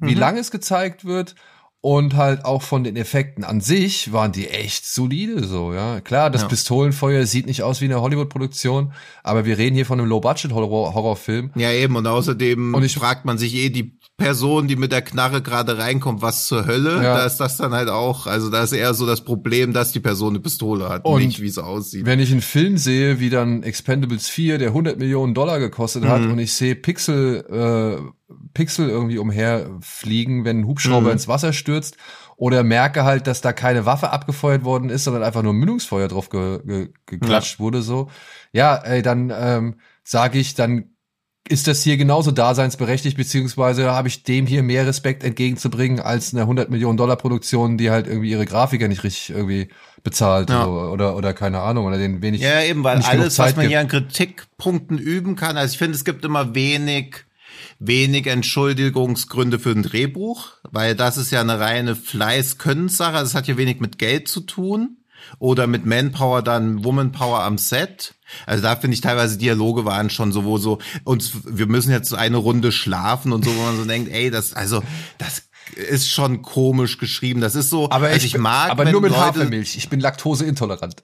[SPEAKER 2] wie
[SPEAKER 3] Mhm.
[SPEAKER 2] lang es gezeigt wird, und halt auch von den Effekten an sich waren die echt solide so, ja. Klar, das
[SPEAKER 3] Ja.
[SPEAKER 2] Pistolenfeuer sieht nicht aus wie eine Hollywood-Produktion, aber wir reden hier von einem Low-Budget-Horrorfilm.
[SPEAKER 3] Ja, eben. Und außerdem
[SPEAKER 2] Und ich-
[SPEAKER 3] fragt man sich eh die Person, die mit der Knarre gerade reinkommt, was zur Hölle.
[SPEAKER 2] Ja.
[SPEAKER 3] Da ist das dann halt auch, also da ist eher so das Problem, dass die Person eine Pistole hat,
[SPEAKER 2] Und
[SPEAKER 3] nicht wie es aussieht.
[SPEAKER 2] Wenn ich einen Film sehe, wie dann Expendables 4, der 100 Millionen Dollar gekostet hat
[SPEAKER 3] Mhm.
[SPEAKER 2] und ich sehe Pixel, äh, Pixel irgendwie umherfliegen, wenn ein Hubschrauber
[SPEAKER 3] Mhm.
[SPEAKER 2] ins Wasser stürzt oder merke halt, dass da keine Waffe abgefeuert worden ist, sondern einfach nur Mündungsfeuer drauf ge ge geklatscht wurde, so. Ja, ey, dann ähm, sage ich, dann ist das hier genauso daseinsberechtigt, beziehungsweise habe ich dem hier mehr Respekt entgegenzubringen als eine 100 Millionen Dollar Produktion, die halt irgendwie ihre Grafiker nicht richtig irgendwie bezahlt
[SPEAKER 3] Ja.
[SPEAKER 2] so, oder oder keine Ahnung oder den wenig
[SPEAKER 3] Ja, eben, weil alles, was man
[SPEAKER 2] gibt.
[SPEAKER 3] hier an Kritikpunkten üben kann, also ich finde, es gibt immer wenig, wenig Entschuldigungsgründe für ein Drehbuch, weil das ist ja eine reine Fleiß-Könnenssache, also es hat ja wenig mit Geld zu tun oder mit Manpower dann Womanpower am Set. Also da finde ich teilweise Dialoge waren schon so, wo so, uns, wir müssen jetzt eine Runde schlafen und so, wo man so [laughs] denkt, ey, das, also, das ist schon komisch geschrieben. Das ist so,
[SPEAKER 2] aber
[SPEAKER 3] also
[SPEAKER 2] ich,
[SPEAKER 3] ich mag,
[SPEAKER 2] aber nur mit
[SPEAKER 3] Leute,
[SPEAKER 2] Hafermilch. Ich bin laktoseintolerant.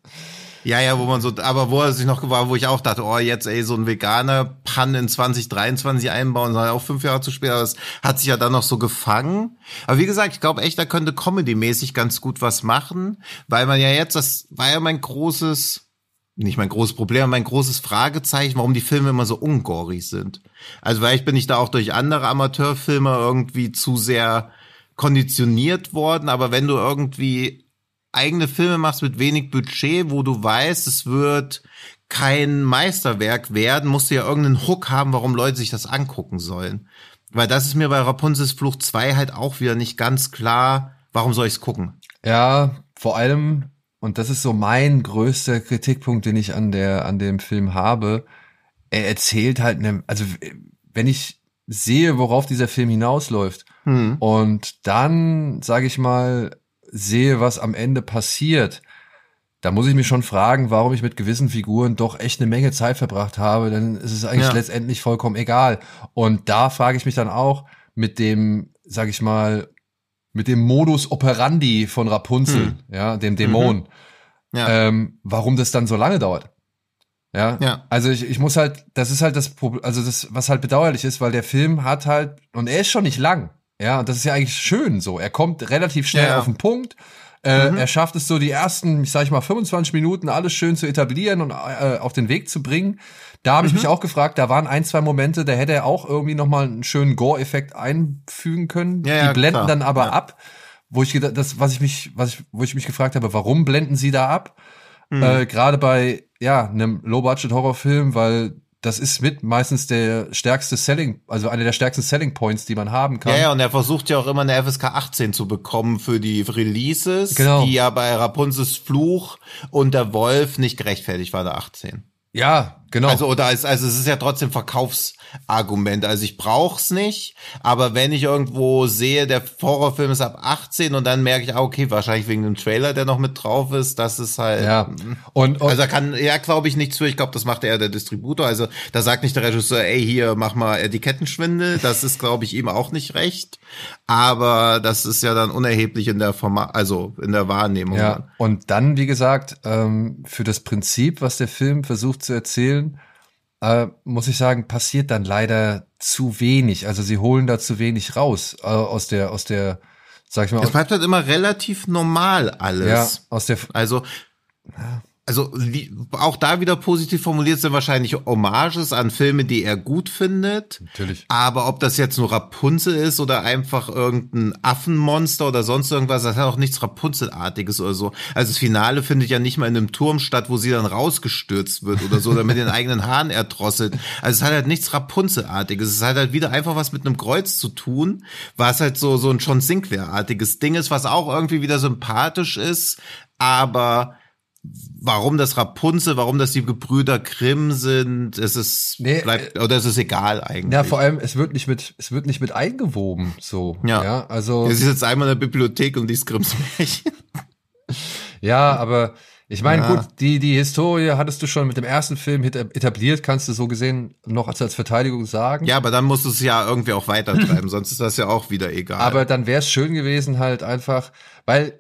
[SPEAKER 3] Ja, ja, wo man so, aber wo er sich noch war, wo ich auch dachte, oh, jetzt ey, so ein veganer Pan in 2023 einbauen, sei auch fünf Jahre zu spät, aber das hat sich ja dann noch so gefangen. Aber wie gesagt, ich glaube echt, da könnte Comedy-mäßig ganz gut was machen, weil man ja jetzt, das war ja mein großes, nicht mein großes Problem, mein großes Fragezeichen, warum die Filme immer so ungorig sind. Also vielleicht bin ich da auch durch andere Amateurfilme irgendwie zu sehr konditioniert worden, aber wenn du irgendwie eigene Filme machst mit wenig Budget, wo du weißt, es wird kein Meisterwerk werden, musst du ja irgendeinen Hook haben, warum Leute sich das angucken sollen. Weil das ist mir bei Rapunzels Flucht 2 halt auch wieder nicht ganz klar, warum soll ich es gucken?
[SPEAKER 2] Ja, vor allem, und das ist so mein größter Kritikpunkt, den ich an der, an dem Film habe. Er erzählt halt eine, also wenn ich sehe, worauf dieser Film hinausläuft
[SPEAKER 3] Hm.
[SPEAKER 2] und dann, sage ich mal, sehe, was am Ende passiert, da muss ich mich schon fragen, warum ich mit gewissen Figuren doch echt eine Menge Zeit verbracht habe, denn es ist eigentlich
[SPEAKER 3] Ja.
[SPEAKER 2] letztendlich vollkommen egal. Und da frage ich mich dann auch mit dem, sage ich mal, mit dem Modus operandi von Rapunzel,
[SPEAKER 3] Hm.
[SPEAKER 2] ja, dem Dämon,
[SPEAKER 3] Ja.
[SPEAKER 2] ähm, warum das dann so lange dauert. Ja,
[SPEAKER 3] Ja.
[SPEAKER 2] also ich, ich muss halt, das ist halt das Problem, also das, was halt bedauerlich ist, weil der Film hat halt, und er ist schon nicht lang, ja, und das ist ja eigentlich schön so. Er kommt relativ schnell
[SPEAKER 3] Ja, ja.
[SPEAKER 2] auf den Punkt. Äh,
[SPEAKER 3] Mhm.
[SPEAKER 2] Er schafft es so, die ersten, ich sag ich mal, 25 Minuten alles schön zu etablieren und äh, auf den Weg zu bringen. Da habe ich
[SPEAKER 3] Mhm.
[SPEAKER 2] mich auch gefragt, da waren ein, zwei Momente, da hätte er auch irgendwie nochmal einen schönen Gore-Effekt einfügen können.
[SPEAKER 3] Ja, ja,
[SPEAKER 2] die blenden
[SPEAKER 3] klar.
[SPEAKER 2] dann aber
[SPEAKER 3] Ja.
[SPEAKER 2] ab, wo ich das, was ich mich, was ich, wo ich mich gefragt habe, warum blenden sie da ab?
[SPEAKER 3] Mhm.
[SPEAKER 2] Äh, Gerade bei ja einem Low-Budget-Horrorfilm, weil das ist mit meistens der stärkste Selling, also einer der stärksten Selling Points, die man haben kann.
[SPEAKER 3] Ja, ja, und er versucht ja auch immer eine FSK 18 zu bekommen für die Releases,
[SPEAKER 2] Genau.
[SPEAKER 3] die ja bei Rapunzels Fluch und der Wolf nicht gerechtfertigt war, der 18.
[SPEAKER 2] Ja, genau.
[SPEAKER 3] Also oder ist, also es ist ja trotzdem Verkaufsargument. Also ich brauch's nicht, aber wenn ich irgendwo sehe, der Horrorfilm ist ab 18 und dann merke ich, ah, okay, wahrscheinlich wegen dem Trailer, der noch mit drauf ist, das ist halt.
[SPEAKER 2] ja. Und, und
[SPEAKER 3] Also da kann er, glaube ich, nichts für. Ich glaube, das macht eher der Distributor. Also da sagt nicht der Regisseur, ey, hier, mach mal Etikettenschwindel. Das ist, glaube ich, ihm auch nicht recht. Aber das ist ja dann unerheblich in der Format, also in der Wahrnehmung. dann.
[SPEAKER 2] Ja, und dann, wie gesagt, ähm, für das Prinzip, was der Film versucht zu erzählen, äh, muss ich sagen, passiert dann leider zu wenig. Also sie holen da zu wenig raus äh, aus der, aus der, sag ich mal,
[SPEAKER 3] Es bleibt halt immer relativ normal alles.
[SPEAKER 2] ja, aus der,
[SPEAKER 3] Also, also li- auch da wieder positiv formuliert sind wahrscheinlich Hommages an Filme, die er gut findet.
[SPEAKER 2] natürlich.
[SPEAKER 3] Aber ob das jetzt nur Rapunzel ist oder einfach irgendein Affenmonster oder sonst irgendwas, das hat auch nichts Rapunzelartiges oder so. Also das Finale findet ja nicht mal in einem Turm statt, wo sie dann rausgestürzt wird oder so oder mit den eigenen Haaren erdrosselt. Also es hat halt nichts Rapunzelartiges. Es hat halt wieder einfach was mit einem Kreuz zu tun, was halt so, so ein John Sinclair-artiges Ding ist, was auch irgendwie wieder sympathisch ist, aber warum das Rapunzel, warum das die Gebrüder Grimm sind, es ist
[SPEAKER 2] Nee,
[SPEAKER 3] bleibt oder es ist egal eigentlich.
[SPEAKER 2] Ja, vor allem, es wird nicht mit, es wird nicht mit eingewoben, so.
[SPEAKER 3] Ja.
[SPEAKER 2] ja also.
[SPEAKER 3] Es ist jetzt einmal in der Bibliothek und die Grimms Märchen. [laughs]
[SPEAKER 2] Ja, aber Ich meine,
[SPEAKER 3] Ja.
[SPEAKER 2] gut, die, die Historie hattest du schon mit dem ersten Film etabliert, kannst du so gesehen noch als, als Verteidigung sagen.
[SPEAKER 3] Ja, aber dann musst du es ja irgendwie auch weitertreiben, [laughs] sonst ist das ja auch wieder egal.
[SPEAKER 2] Aber dann wäre es schön gewesen, halt einfach, weil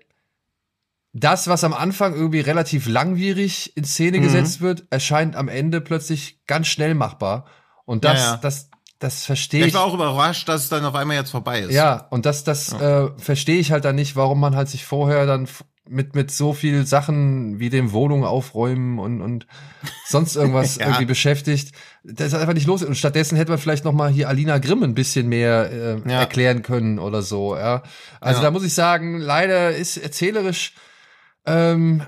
[SPEAKER 2] das, was am Anfang irgendwie relativ langwierig in Szene
[SPEAKER 3] Mhm.
[SPEAKER 2] gesetzt wird, erscheint am Ende plötzlich ganz schnell machbar. Und das,
[SPEAKER 3] Ja, ja.
[SPEAKER 2] das, das verstehe
[SPEAKER 3] Ja,
[SPEAKER 2] ich.
[SPEAKER 3] ich war auch überrascht, dass es dann auf einmal jetzt vorbei ist.
[SPEAKER 2] Ja, und das, das äh, verstehe ich halt dann nicht, warum man halt sich vorher dann mit, mit so viel Sachen wie dem Wohnung aufräumen und, und sonst irgendwas [laughs]
[SPEAKER 3] Ja.
[SPEAKER 2] irgendwie beschäftigt. Das ist einfach nicht los. Und stattdessen hätte man vielleicht noch mal hier Alina Grimm ein bisschen mehr äh,
[SPEAKER 3] Ja.
[SPEAKER 2] erklären können oder so. Ja, also
[SPEAKER 3] Ja.
[SPEAKER 2] da muss ich sagen, leider ist erzählerisch ähm,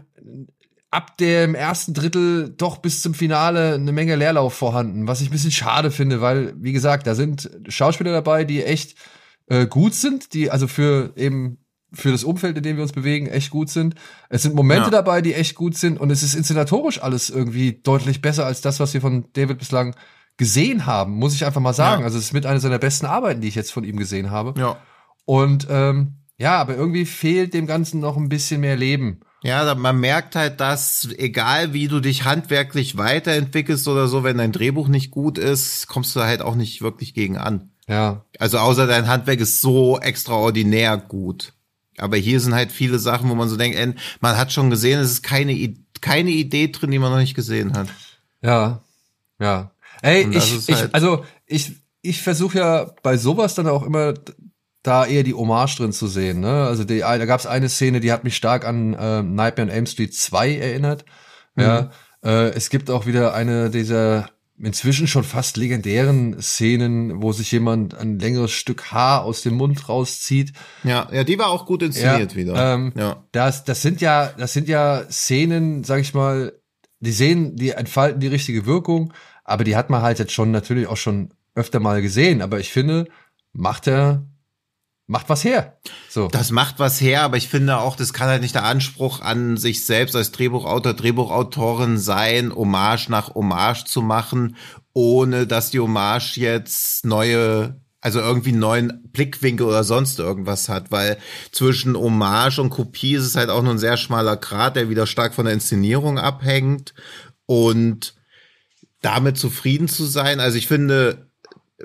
[SPEAKER 2] ab dem ersten Drittel doch bis zum Finale eine Menge Leerlauf vorhanden, was ich ein bisschen schade finde, weil, wie gesagt, da sind Schauspieler dabei, die echt äh, gut sind, die also für eben für das Umfeld, in dem wir uns bewegen, echt gut sind. Es sind Momente
[SPEAKER 3] Ja.
[SPEAKER 2] dabei, die echt gut sind und es ist inszenatorisch alles irgendwie deutlich besser als das, was wir von David bislang gesehen haben, muss ich einfach mal sagen.
[SPEAKER 3] Ja.
[SPEAKER 2] Also es ist mit einer seiner besten Arbeiten, die ich jetzt von ihm gesehen habe.
[SPEAKER 3] Ja.
[SPEAKER 2] Und ähm, ja, aber irgendwie fehlt dem Ganzen noch ein bisschen mehr Leben.
[SPEAKER 3] Ja, man merkt halt, dass egal wie du dich handwerklich weiterentwickelst oder so, wenn dein Drehbuch nicht gut ist, kommst du halt auch nicht wirklich gegen an.
[SPEAKER 2] Ja,
[SPEAKER 3] Also außer dein Handwerk ist so extraordinär gut. Aber hier sind halt viele Sachen, wo man so denkt, ey, man hat schon gesehen, es ist keine, keine Idee drin, die man noch nicht gesehen hat.
[SPEAKER 2] Ja, ja. Ey, ich,
[SPEAKER 3] ist
[SPEAKER 2] ich,
[SPEAKER 3] halt-
[SPEAKER 2] also ich, ich versuche ja bei sowas dann auch immer da eher die Hommage drin zu sehen. Ne? Also die, da gab es eine Szene, die hat mich stark an äh, Nightmare on Elm Street 2 erinnert. Ja, äh, es gibt auch wieder eine dieser inzwischen schon fast legendären Szenen, wo sich jemand ein längeres Stück Haar aus dem Mund rauszieht.
[SPEAKER 3] Ja, ja, die war auch gut inszeniert
[SPEAKER 2] Ja,
[SPEAKER 3] wieder.
[SPEAKER 2] ähm,
[SPEAKER 3] ja.
[SPEAKER 2] Das, das sind ja, das sind ja Szenen, sag ich mal, die sehen, die entfalten die richtige Wirkung, aber die hat man halt jetzt schon natürlich auch schon öfter mal gesehen. Aber ich finde, macht er, macht was her. So.
[SPEAKER 3] Das macht was her, aber ich finde auch, das kann halt nicht der Anspruch an sich selbst als Drehbuchautor, Drehbuchautorin sein, Hommage nach Hommage zu machen, ohne dass die Hommage jetzt neue, also irgendwie einen neuen Blickwinkel oder sonst irgendwas hat, weil zwischen Hommage und Kopie ist es halt auch nur ein sehr schmaler Grat, der wieder stark von der Inszenierung abhängt und damit zufrieden zu sein. Also ich finde,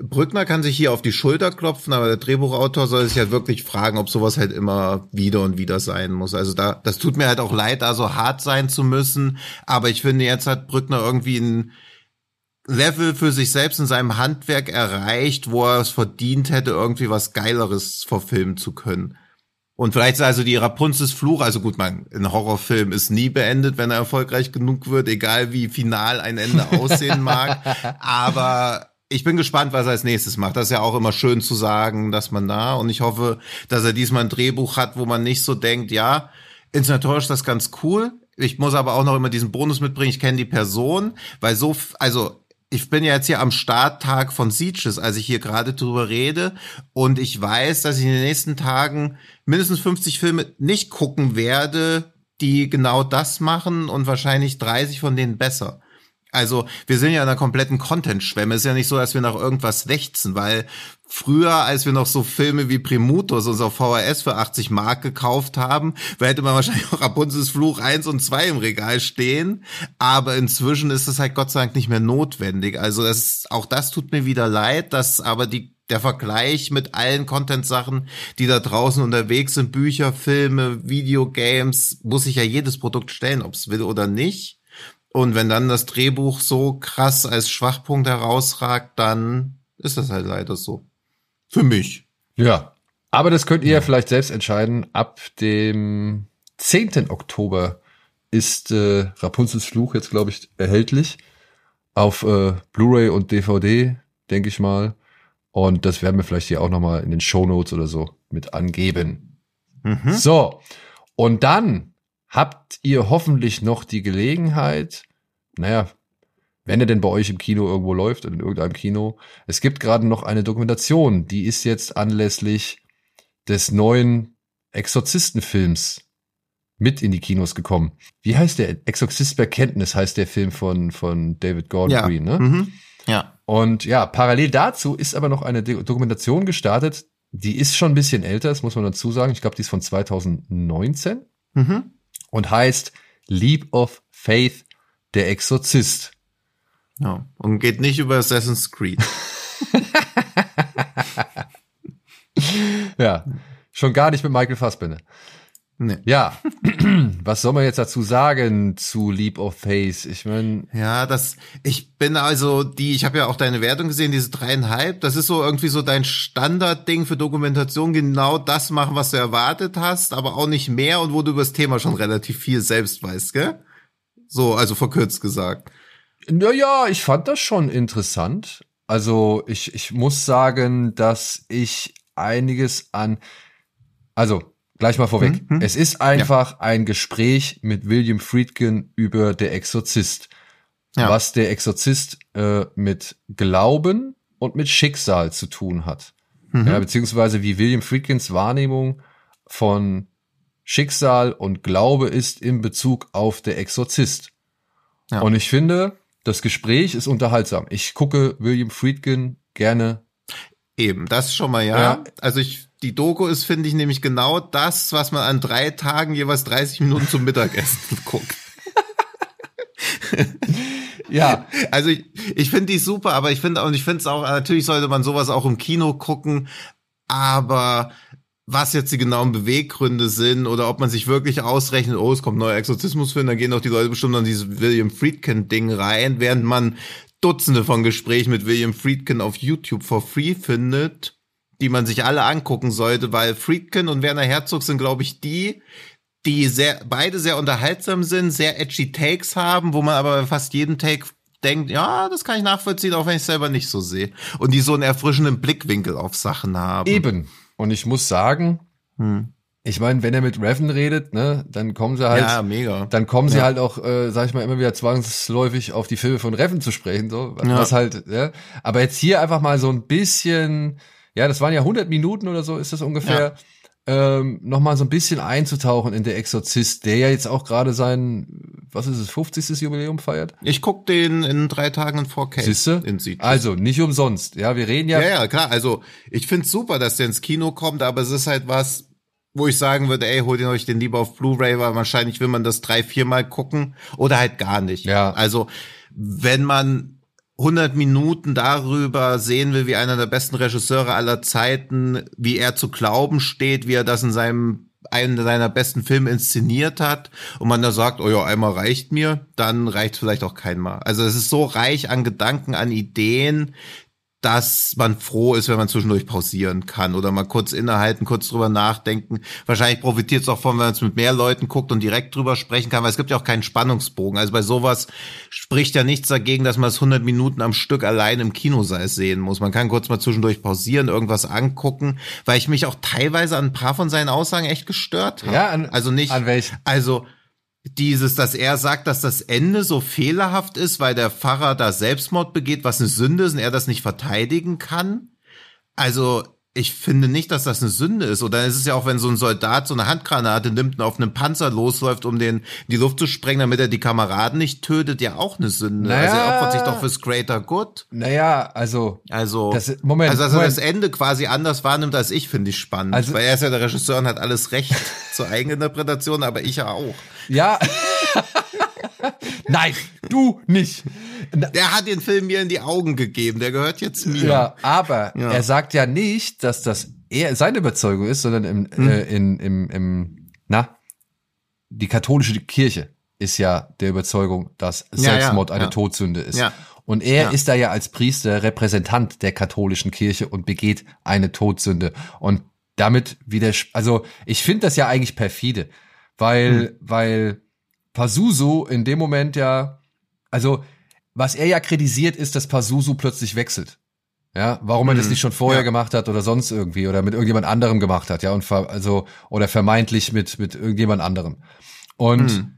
[SPEAKER 3] Brückner kann sich hier auf die Schulter klopfen, aber der Drehbuchautor soll sich halt wirklich fragen, ob sowas halt immer wieder und wieder sein muss. Also da, das tut mir halt auch leid, da so hart sein zu müssen. Aber ich finde, jetzt hat Brückner irgendwie ein Level für sich selbst in seinem Handwerk erreicht, wo er es verdient hätte, irgendwie was Geileres verfilmen zu können. Und vielleicht ist also die Rapunzels Fluch, also gut, man, ein Horrorfilm ist nie beendet, wenn er erfolgreich genug wird, egal wie final ein Ende [laughs] aussehen mag. Aber ich bin gespannt, was er als nächstes macht. Das ist ja auch immer schön zu sagen, dass man da, und ich hoffe, dass er diesmal ein Drehbuch hat, wo man nicht so denkt, ja, inszenatorisch ist das ganz cool. Ich muss aber auch noch immer diesen Bonus mitbringen, ich kenne die Person, weil so, also ich bin ja jetzt hier am Starttag von Sieges, als ich hier gerade drüber rede. Und ich weiß, dass ich in den nächsten Tagen mindestens 50 Filme nicht gucken werde, die genau das machen und wahrscheinlich 30 von denen besser. Also wir sind ja in einer kompletten Content-Schwemme. Es ist ja nicht so, dass wir nach irgendwas lechzen, weil früher, als wir noch so Filme wie Primutus uns auf VHS für 80 Mark gekauft haben, hätte man wahrscheinlich auch Rapunzels Fluch 1 und 2 im Regal stehen. Aber inzwischen ist es halt Gott sei Dank nicht mehr notwendig. Also das ist, auch das tut mir wieder leid, dass aber die der Vergleich mit allen Content-Sachen, die da draußen unterwegs sind, Bücher, Filme, Videogames, muss sich ja jedes Produkt stellen, ob es will oder nicht. Und wenn dann das Drehbuch so krass als Schwachpunkt herausragt, dann ist das halt leider so. Für mich.
[SPEAKER 2] Ja. Aber das könnt ihr ja vielleicht selbst entscheiden. Ab dem 10. Oktober ist äh, Rapunzels Fluch jetzt, glaube ich, erhältlich. Auf äh, Blu-ray und DVD, denke ich mal. Und das werden wir vielleicht hier auch nochmal in den Show Notes oder so mit angeben.
[SPEAKER 3] Mhm.
[SPEAKER 2] So. Und dann habt ihr hoffentlich noch die Gelegenheit, naja, wenn er denn bei euch im Kino irgendwo läuft oder in irgendeinem Kino. Es gibt gerade noch eine Dokumentation, die ist jetzt anlässlich des neuen Exorzistenfilms mit in die Kinos gekommen. Wie heißt der? Exorzist bei Kenntnis heißt der Film von, von David Gordon
[SPEAKER 3] Ja.
[SPEAKER 2] Green, ne?
[SPEAKER 3] Mhm. Ja.
[SPEAKER 2] Und ja, parallel dazu ist aber noch eine Do- Dokumentation gestartet, die ist schon ein bisschen älter, das muss man dazu sagen. Ich glaube, die ist von 2019
[SPEAKER 3] Mhm.
[SPEAKER 2] Und heißt Leap of Faith, der Exorzist.
[SPEAKER 3] Ja. Und geht nicht über Assassin's Creed. [laughs] [laughs]
[SPEAKER 2] ja, schon gar nicht mit Michael Fassbender.
[SPEAKER 3] Nee.
[SPEAKER 2] Ja, [clears throat] was soll man jetzt dazu sagen zu Leap of Faith? Ich meine,
[SPEAKER 3] Ja, das, ich bin also die, ich habe ja auch deine Wertung gesehen, diese dreieinhalb, das ist so irgendwie so dein Standardding für Dokumentation, genau das machen, was du erwartet hast, aber auch nicht mehr und wo du über das Thema schon relativ viel selbst weißt, gell? So, also verkürzt gesagt.
[SPEAKER 2] naja, ich fand das schon interessant. Also ich, ich muss sagen, dass ich einiges an, also gleich mal vorweg.
[SPEAKER 3] Hm, hm.
[SPEAKER 2] Es ist einfach ein Gespräch mit William Friedkin über der Exorzist.
[SPEAKER 3] Ja.
[SPEAKER 2] Was der Exorzist äh, mit Glauben und mit Schicksal zu tun hat.
[SPEAKER 3] Mhm.
[SPEAKER 2] Ja, beziehungsweise wie William Friedkins Wahrnehmung von Schicksal und Glaube ist in Bezug auf der Exorzist.
[SPEAKER 3] Ja.
[SPEAKER 2] Und ich finde, das Gespräch ist unterhaltsam. Ich gucke William Friedkin gerne.
[SPEAKER 3] Eben, das schon mal ja.
[SPEAKER 2] Ja.
[SPEAKER 3] Also ich, die Doku ist, finde ich, nämlich genau das, was man an drei Tagen jeweils 30 Minuten zum Mittagessen [laughs] guckt. [laughs]
[SPEAKER 2] Ja,
[SPEAKER 3] Also ich, ich finde die super, aber ich finde und ich finde es auch, natürlich sollte man sowas auch im Kino gucken, aber was jetzt die genauen Beweggründe sind oder ob man sich wirklich ausrechnet, oh, es kommt neuer Exorzismusfilm, dann gehen doch die Leute bestimmt an dieses William Friedkin-Ding rein, während man Dutzende von Gesprächen mit William Friedkin auf YouTube for free findet, die man sich alle angucken sollte, weil Friedkin und Werner Herzog sind, glaube ich, die, die sehr, beide sehr unterhaltsam sind, sehr edgy Takes haben, wo man aber fast jedem Take denkt, ja, das kann ich nachvollziehen, auch wenn ich es selber nicht so sehe. Und die so einen erfrischenden Blickwinkel auf Sachen haben.
[SPEAKER 2] eben. Und ich muss sagen,
[SPEAKER 3] Hm.
[SPEAKER 2] ich meine, wenn er mit Revan redet, ne, dann kommen sie halt,
[SPEAKER 3] Ja, mega.
[SPEAKER 2] dann kommen sie
[SPEAKER 3] Ja.
[SPEAKER 2] halt auch, äh, sag ich mal, immer wieder zwangsläufig auf die Filme von Revan zu sprechen, so,
[SPEAKER 3] Ja.
[SPEAKER 2] was halt, ja. Aber jetzt hier einfach mal so ein bisschen, ja, das waren ja 100 Minuten oder so, ist das ungefähr, ähm, noch mal so ein bisschen einzutauchen in der Exorzist, der ja jetzt auch gerade sein, was ist es, 50. Jubiläum feiert.
[SPEAKER 3] Ich guck den in drei Tagen in 4K.
[SPEAKER 2] Siehste?
[SPEAKER 3] In.
[SPEAKER 2] Also, nicht umsonst. Ja, wir reden ja,
[SPEAKER 3] Ja, ja, klar. Also ich find's super, dass der ins Kino kommt, aber es ist halt was, wo ich sagen würde, ey, holt ihn euch den lieber auf Blu-ray, weil wahrscheinlich will man das drei, viermal gucken oder halt gar nicht.
[SPEAKER 2] Ja.
[SPEAKER 3] Also wenn man 100 Minuten darüber sehen will, wie einer der besten Regisseure aller Zeiten, wie er zu glauben steht, wie er das in seinem einen seiner besten Filme inszeniert hat und man da sagt, oh ja, einmal reicht mir, dann reicht vielleicht auch keinmal. Also es ist so reich an Gedanken, an Ideen, dass man froh ist, wenn man zwischendurch pausieren kann oder mal kurz innehalten, kurz drüber nachdenken. Wahrscheinlich profitiert es auch von, wenn man es mit mehr Leuten guckt und direkt drüber sprechen kann, weil es gibt ja auch keinen Spannungsbogen. Also bei sowas spricht ja nichts dagegen, dass man es 100 Minuten am Stück allein im Kinosaal sehen muss. Man kann kurz mal zwischendurch pausieren, irgendwas angucken, weil ich mich auch teilweise an ein paar von seinen Aussagen echt gestört habe.
[SPEAKER 2] Ja, an-
[SPEAKER 3] also nicht,
[SPEAKER 2] an welchen?
[SPEAKER 3] also dieses, dass er sagt, dass das Ende so fehlerhaft ist, weil der Pfarrer da Selbstmord begeht, was eine Sünde ist und er das nicht verteidigen kann. Also ich finde nicht, dass das eine Sünde ist. Oder es ist ja auch, wenn so ein Soldat so eine Handgranate nimmt und auf einen Panzer losläuft, um den in die Luft zu sprengen, damit er die Kameraden nicht tötet, ja auch eine Sünde.
[SPEAKER 2] Naja.
[SPEAKER 3] Also er opfert sich doch fürs Greater Good.
[SPEAKER 2] naja, also,
[SPEAKER 3] Also,
[SPEAKER 2] Das- Moment,
[SPEAKER 3] also dass er
[SPEAKER 2] Moment.
[SPEAKER 3] das Ende quasi anders wahrnimmt als ich, finde ich spannend.
[SPEAKER 2] Also-
[SPEAKER 3] weil er ist ja der Regisseur und hat alles Recht [laughs] zur Eigeninterpretation, aber ich ja auch.
[SPEAKER 2] ja. [laughs] [laughs] Nein, du nicht.
[SPEAKER 3] Der hat den Film mir in die Augen gegeben, der gehört jetzt mir.
[SPEAKER 2] Ja, aber
[SPEAKER 3] Ja.
[SPEAKER 2] er sagt ja nicht, dass das er seine Überzeugung ist, sondern im,
[SPEAKER 3] Hm.
[SPEAKER 2] äh, in, im, im, na, die katholische Kirche ist ja der Überzeugung, dass
[SPEAKER 3] Ja, ja,
[SPEAKER 2] Selbstmord eine
[SPEAKER 3] ja.
[SPEAKER 2] Todsünde ist.
[SPEAKER 3] Ja.
[SPEAKER 2] Und er
[SPEAKER 3] Ja.
[SPEAKER 2] ist da ja als Priester Repräsentant der katholischen Kirche und begeht eine Todsünde. Und damit wieder, also ich finde das ja eigentlich perfide, weil,
[SPEAKER 3] Hm.
[SPEAKER 2] weil Pazuzu in dem Moment ja, also was er ja kritisiert, ist, dass Pazuzu plötzlich wechselt. Ja, warum er das
[SPEAKER 3] Mhm.
[SPEAKER 2] nicht schon vorher
[SPEAKER 3] Ja.
[SPEAKER 2] gemacht hat oder sonst irgendwie oder mit irgendjemand anderem gemacht hat, ja, und ver also oder vermeintlich mit mit irgendjemand anderem. Und
[SPEAKER 3] Mhm.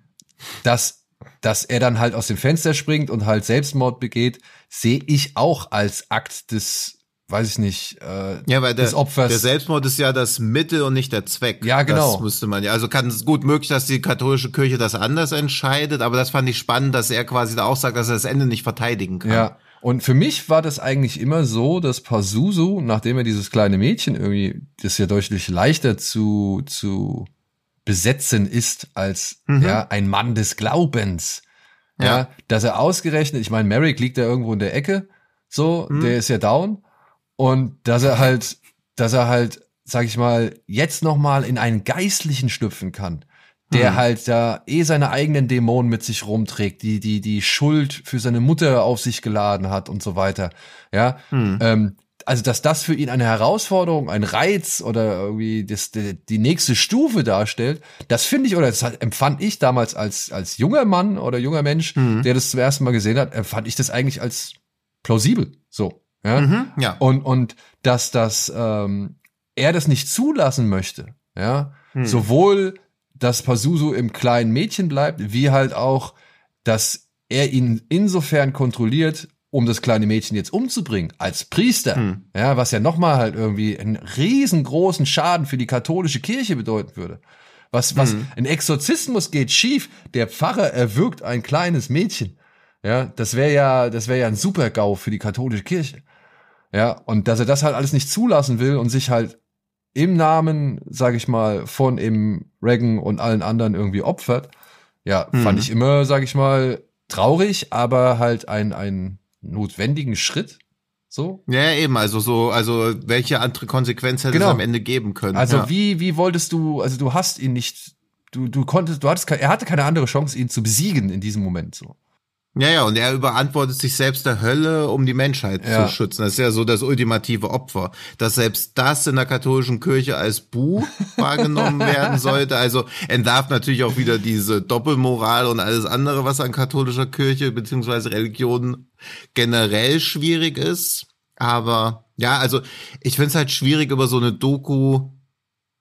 [SPEAKER 2] dass dass er dann halt aus dem Fenster springt und halt Selbstmord begeht, sehe ich auch als Akt des weiß ich nicht, äh,
[SPEAKER 3] Ja, weil der,
[SPEAKER 2] des Opfers.
[SPEAKER 3] der Selbstmord ist ja das Mittel und nicht der Zweck.
[SPEAKER 2] Ja, genau.
[SPEAKER 3] Das müsste man ja. Also kann es gut möglich, dass die katholische Kirche das anders entscheidet, aber das fand ich spannend, dass er quasi da auch sagt, dass er das Ende nicht verteidigen kann.
[SPEAKER 2] Ja. Und für mich war das eigentlich immer so, dass Pazuzu, nachdem er dieses kleine Mädchen irgendwie, das ja deutlich leichter zu, zu besetzen ist als
[SPEAKER 3] Mhm.
[SPEAKER 2] ja ein Mann des Glaubens. Ja,
[SPEAKER 3] Ja.
[SPEAKER 2] dass er ausgerechnet, ich meine, Merrick liegt da irgendwo in der Ecke, so,
[SPEAKER 3] Mhm.
[SPEAKER 2] der ist ja down und dass er halt, dass er halt, sag ich mal, jetzt noch mal in einen Geistlichen schlüpfen kann, der
[SPEAKER 3] Mhm.
[SPEAKER 2] halt da eh seine eigenen Dämonen mit sich rumträgt, die die die Schuld für seine Mutter auf sich geladen hat und so weiter. Ja,
[SPEAKER 3] Hm.
[SPEAKER 2] ähm, also dass das für ihn eine Herausforderung, ein Reiz oder irgendwie das, die, die nächste Stufe darstellt, das finde ich oder das empfand ich damals als als junger Mann oder junger Mensch,
[SPEAKER 3] Mhm.
[SPEAKER 2] der das zum ersten Mal gesehen hat, empfand ich das eigentlich als plausibel. So, ja.
[SPEAKER 3] Mhm. Ja.
[SPEAKER 2] Und und dass das ähm, er das nicht zulassen möchte, ja,
[SPEAKER 3] Hm.
[SPEAKER 2] sowohl dass Pazuzu im kleinen Mädchen bleibt, wie halt auch, dass er ihn insofern kontrolliert, um das kleine Mädchen jetzt umzubringen, als Priester,
[SPEAKER 3] Hm.
[SPEAKER 2] ja, was ja nochmal halt irgendwie einen riesengroßen Schaden für die katholische Kirche bedeuten würde. Was, was,
[SPEAKER 3] Hm.
[SPEAKER 2] ein Exorzismus geht schief, der Pfarrer erwürgt ein kleines Mädchen. Ja, das wäre ja, das wäre ja ein Super-GAU für die katholische Kirche. Ja, und dass er das halt alles nicht zulassen will und sich halt im Namen, sage ich mal, von eben Reagan und allen anderen irgendwie opfert, ja,
[SPEAKER 3] Mhm.
[SPEAKER 2] fand ich immer, sage ich mal, traurig, aber halt ein, ein notwendigen Schritt. So.
[SPEAKER 3] Ja, eben, also so, also welche andere Konsequenz hätte
[SPEAKER 2] Genau.
[SPEAKER 3] es am Ende geben können?
[SPEAKER 2] Also
[SPEAKER 3] ja.
[SPEAKER 2] wie, wie wolltest du, also du hast ihn nicht, du, du konntest, du hattest, er hatte keine andere Chance, ihn zu besiegen in diesem Moment so.
[SPEAKER 3] Ja, ja, und er überantwortet sich selbst der Hölle, um die Menschheit
[SPEAKER 2] Ja.
[SPEAKER 3] zu schützen. Das ist ja so das ultimative Opfer. Dass selbst das in der katholischen Kirche als Buh [laughs] wahrgenommen werden sollte. Also entlarvt natürlich auch wieder diese Doppelmoral und alles andere, was an katholischer Kirche beziehungsweise Religion generell schwierig ist. Aber ja, also ich finde es halt schwierig, über so eine Doku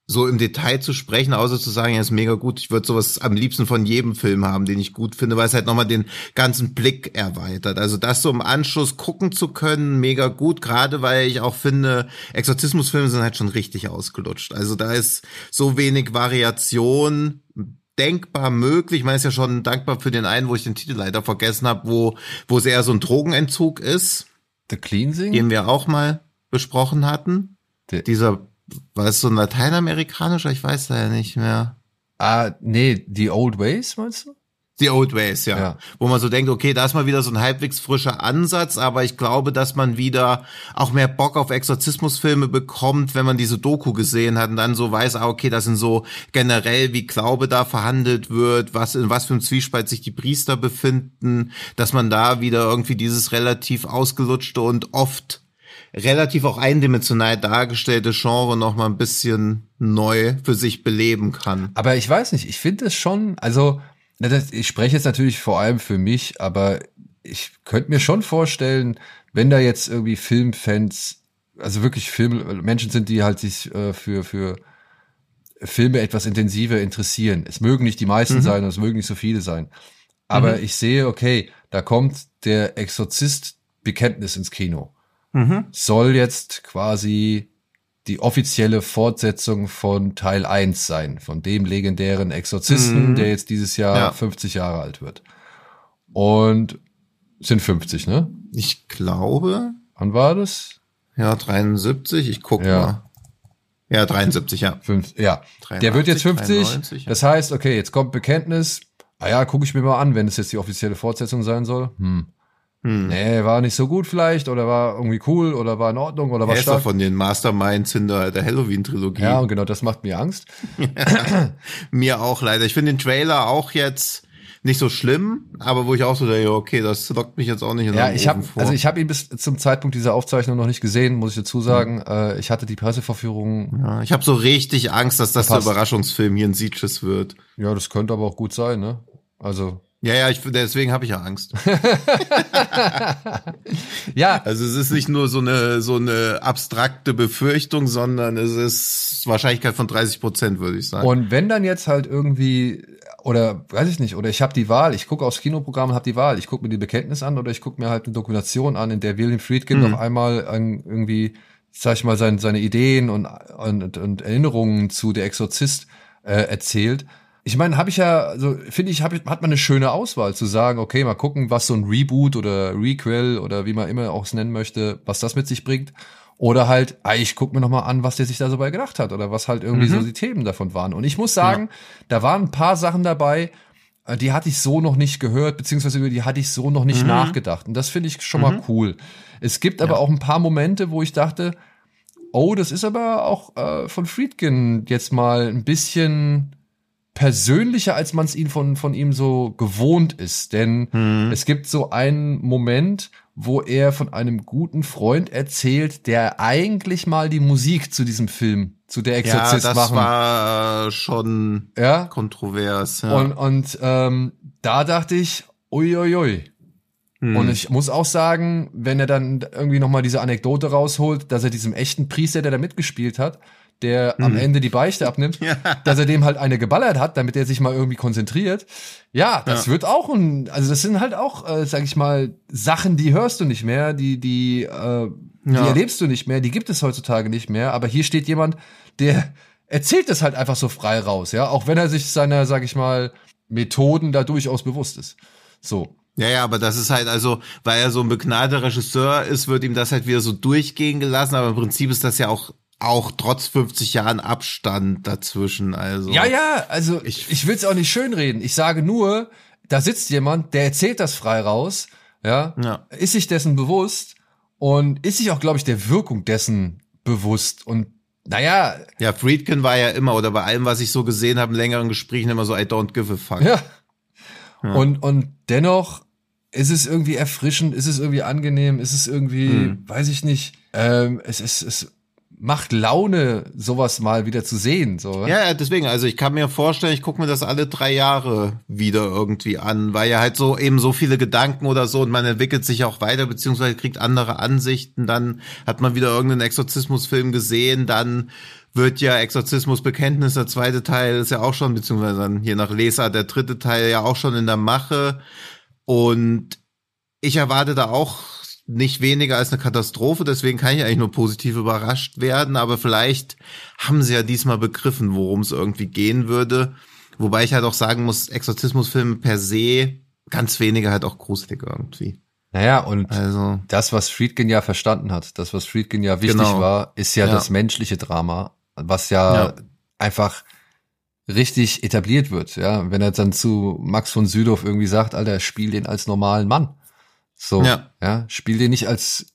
[SPEAKER 3] so im Detail zu sprechen, außer zu sagen, ja, ist mega gut. Ich würde sowas am liebsten von jedem Film haben, den ich gut finde, weil es halt nochmal den ganzen Blick erweitert. Also das so im Anschluss gucken zu können, mega gut, gerade weil ich auch finde, Exorzismusfilme sind halt schon richtig ausgelutscht. Also da ist so wenig Variation denkbar möglich. Man ist ja schon dankbar für den einen, wo ich den Titel leider vergessen habe, wo, wo es eher so ein Drogenentzug ist,
[SPEAKER 2] The Cleansing?
[SPEAKER 3] den wir auch mal besprochen hatten. Dieser, war es so ein lateinamerikanischer? Ich weiß da ja nicht mehr.
[SPEAKER 2] Ah, nee, The Old Ways, meinst du?
[SPEAKER 3] The Old Ways, ja.
[SPEAKER 2] Ja.
[SPEAKER 3] Wo man so denkt, okay, da ist mal wieder so ein halbwegs frischer Ansatz, aber ich glaube, dass man wieder auch mehr Bock auf Exorzismusfilme bekommt, wenn man diese Doku gesehen hat und dann so weiß, ah, okay, das sind so generell, wie Glaube da verhandelt wird, was, in was für einem Zwiespalt sich die Priester befinden, dass man da wieder irgendwie dieses relativ ausgelutschte und oft relativ auch eindimensional dargestellte Genre noch mal ein bisschen neu für sich beleben kann.
[SPEAKER 2] Aber ich weiß nicht, ich finde es schon, also, ich spreche jetzt natürlich vor allem für mich, aber ich könnte mir schon vorstellen, wenn da jetzt irgendwie Filmfans, also wirklich Film, Menschen sind, die halt sich äh, für, für Filme etwas intensiver interessieren. Es mögen nicht die meisten
[SPEAKER 3] Mhm.
[SPEAKER 2] sein und es mögen nicht so viele sein. Aber ich sehe, okay, da kommt der Exorzist Bekenntnis ins Kino.
[SPEAKER 3] Mhm.
[SPEAKER 2] Soll jetzt quasi die offizielle Fortsetzung von Teil 1 sein, von dem legendären Exorzisten,
[SPEAKER 3] Mhm.
[SPEAKER 2] der jetzt dieses Jahr
[SPEAKER 3] Ja.
[SPEAKER 2] 50 Jahre alt wird. Und sind 50, ne?
[SPEAKER 3] Ich glaube,
[SPEAKER 2] Wann war das?
[SPEAKER 3] ja, 73, ich guck
[SPEAKER 2] Ja.
[SPEAKER 3] mal. Ja, 73, ja.
[SPEAKER 2] Fünf, ja.
[SPEAKER 3] 83,
[SPEAKER 2] der wird jetzt 50.
[SPEAKER 3] 93, ja.
[SPEAKER 2] Das heißt, okay, jetzt kommt Bekenntnis. Ah ja, gucke ich mir mal an, wenn es jetzt die offizielle Fortsetzung sein soll. Hm.
[SPEAKER 3] Hm.
[SPEAKER 2] Nee, war nicht so gut vielleicht oder war irgendwie cool oder war in Ordnung oder war
[SPEAKER 3] Er doch
[SPEAKER 2] stark.
[SPEAKER 3] von den Masterminds hinter der Halloween-Trilogie.
[SPEAKER 2] Ja, und genau das macht mir Angst. [laughs]
[SPEAKER 3] Mir auch leider. Ich finde den Trailer auch jetzt nicht so schlimm, aber wo ich auch so denke, okay, das lockt mich jetzt auch nicht in
[SPEAKER 2] Ja, ich habe also ich habe ihn bis zum Zeitpunkt dieser Aufzeichnung noch nicht gesehen, muss ich dazu sagen. Äh, ich hatte die Presseverführung.
[SPEAKER 3] ja, ich habe so richtig Angst, dass das der Überraschungsfilm hier in Sieges wird.
[SPEAKER 2] Ja, das könnte aber auch gut sein, ne? Also
[SPEAKER 3] Ja, ja, ich, deswegen habe ich ja Angst. [laughs]
[SPEAKER 2] ja,
[SPEAKER 3] Also es ist nicht nur so eine so eine abstrakte Befürchtung, sondern es ist Wahrscheinlichkeit von 30 Prozent, würde ich sagen.
[SPEAKER 2] Und wenn dann jetzt halt irgendwie oder weiß ich nicht, oder ich habe die Wahl, ich gucke aufs Kinoprogramm und habe die Wahl, ich gucke mir die Bekenntnis an oder ich gucke mir halt eine Dokumentation an, in der William Friedkin
[SPEAKER 3] Mhm.
[SPEAKER 2] auf einmal an, irgendwie, sag ich mal, sein, seine Ideen und, und, und Erinnerungen zu Der Exorzist äh, erzählt. Ich meine, habe ich ja, also finde ich, hab, ich- hat man eine schöne Auswahl zu sagen, okay, mal gucken, was so ein Reboot oder Requel oder wie man immer auch es nennen möchte, was das mit sich bringt. Oder halt, ah, ich guck mir noch mal an, was der sich da so bei gedacht hat oder was halt irgendwie
[SPEAKER 3] Mhm.
[SPEAKER 2] so die Themen davon waren. Und ich muss sagen, da waren ein paar Sachen dabei, äh, die hatte ich so noch nicht gehört, beziehungsweise über die hatte ich so noch nicht nachgedacht. Und das finde ich schon mal cool. Es gibt aber auch ein paar Momente, wo ich dachte, oh, das ist aber auch äh, von Friedkin jetzt mal ein bisschen persönlicher, als man es ihn von, von ihm so gewohnt ist. Denn
[SPEAKER 3] Mhm.
[SPEAKER 2] es gibt so einen Moment, wo er von einem guten Freund erzählt, der eigentlich mal die Musik zu diesem Film, zu der
[SPEAKER 3] Ja,
[SPEAKER 2] Exorzist
[SPEAKER 3] das
[SPEAKER 2] machen.
[SPEAKER 3] war schon
[SPEAKER 2] ja.
[SPEAKER 3] kontrovers. Ja.
[SPEAKER 2] Und, und ähm, da dachte ich, uiuiui.
[SPEAKER 3] Hm.
[SPEAKER 2] Und ich muss auch sagen, wenn er dann irgendwie nochmal diese Anekdote rausholt, dass er diesem echten Priester, der da mitgespielt hat, der am Ende die Beichte abnimmt, [laughs]
[SPEAKER 3] Ja.
[SPEAKER 2] dass er dem halt eine geballert hat, damit er sich mal irgendwie konzentriert. Ja, das wird auch ein, also das sind halt auch, äh, sag ich mal, Sachen, die hörst du nicht mehr, die, die, äh, die
[SPEAKER 3] Ja.
[SPEAKER 2] erlebst du nicht mehr, die gibt es heutzutage nicht mehr. Aber hier steht jemand, der erzählt es halt einfach so frei raus, ja, auch wenn er sich seiner, sag ich mal, Methoden da durchaus bewusst ist. So.
[SPEAKER 3] Ja, ja, aber das ist halt also, weil er so ein begnadeter Regisseur ist, wird ihm das halt wieder so durchgehen gelassen, aber im Prinzip ist das ja auch auch trotz 50 Jahren Abstand dazwischen, also.
[SPEAKER 2] Ja, ja, also
[SPEAKER 3] Ich-
[SPEAKER 2] ich, will es auch nicht schönreden. Ich sage nur, da sitzt jemand, der erzählt das frei raus, ja,
[SPEAKER 3] Ja.
[SPEAKER 2] ist sich dessen bewusst und ist sich auch, glaube ich, der Wirkung dessen bewusst. Und naja,
[SPEAKER 3] Ja, Friedkin war ja immer, oder bei allem, was ich so gesehen habe, in längeren Gesprächen immer so, I don't give a fuck.
[SPEAKER 2] ja. Und, und dennoch ist es irgendwie erfrischend, ist es irgendwie angenehm, ist es irgendwie,
[SPEAKER 3] Hm.
[SPEAKER 2] weiß ich nicht, ähm, es, es, es macht Laune, sowas mal wieder zu sehen. So.
[SPEAKER 3] Ja, deswegen, also ich kann mir vorstellen, ich gucke mir das alle drei Jahre wieder irgendwie an, weil ja halt so eben so viele Gedanken oder so und man entwickelt sich auch weiter, beziehungsweise kriegt andere Ansichten, dann hat man wieder irgendeinen Exorzismusfilm gesehen, dann wird ja Exorzismus Bekenntnis, der zweite Teil ist ja auch schon, beziehungsweise dann je nach Leser der dritte Teil ja auch schon in der Mache und ich erwarte da auch nicht weniger als eine Katastrophe, deswegen kann ich eigentlich nur positiv überrascht werden, aber vielleicht haben sie ja diesmal begriffen, worum es irgendwie gehen würde. Wobei ich halt auch sagen muss, Exorzismusfilme per se, ganz wenige halt auch gruselig irgendwie.
[SPEAKER 2] Naja, und
[SPEAKER 3] Also,
[SPEAKER 2] das, was Friedkin ja verstanden hat, das, was Friedkin ja wichtig
[SPEAKER 3] Genau.
[SPEAKER 2] war, ist ja,
[SPEAKER 3] Ja.
[SPEAKER 2] das menschliche Drama, was ja,
[SPEAKER 3] Ja.
[SPEAKER 2] einfach richtig etabliert wird. Ja, wenn er dann zu Max von Südow irgendwie sagt, Alter, spiel den als normalen Mann. So, ja,
[SPEAKER 3] Ja.
[SPEAKER 2] spiel den nicht als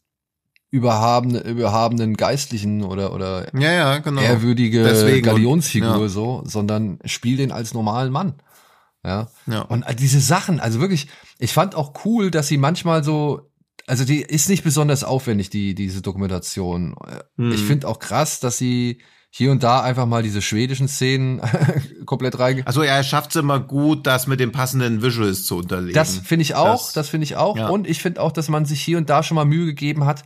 [SPEAKER 2] überhabene, überhabenen Geistlichen oder, oder
[SPEAKER 3] ja, ja, genau.
[SPEAKER 2] ehrwürdige
[SPEAKER 3] Deswegen
[SPEAKER 2] Galionsfigur
[SPEAKER 3] ja.
[SPEAKER 2] so, sondern spiel den als normalen Mann. Ja.
[SPEAKER 3] Ja.
[SPEAKER 2] Und diese Sachen, also wirklich, ich fand auch cool, dass sie manchmal so, also die ist nicht besonders aufwendig, die, diese Dokumentation.
[SPEAKER 3] Hm.
[SPEAKER 2] Ich finde auch krass, dass sie hier und da einfach mal diese schwedischen Szenen [laughs] komplett rein.
[SPEAKER 3] Also er schafft es immer gut, das mit den passenden Visuals zu unterlegen.
[SPEAKER 2] Das finde ich auch,
[SPEAKER 3] Das-
[SPEAKER 2] das, finde ich auch.
[SPEAKER 3] ja.
[SPEAKER 2] Und ich finde auch, dass man sich hier und da schon mal Mühe gegeben hat,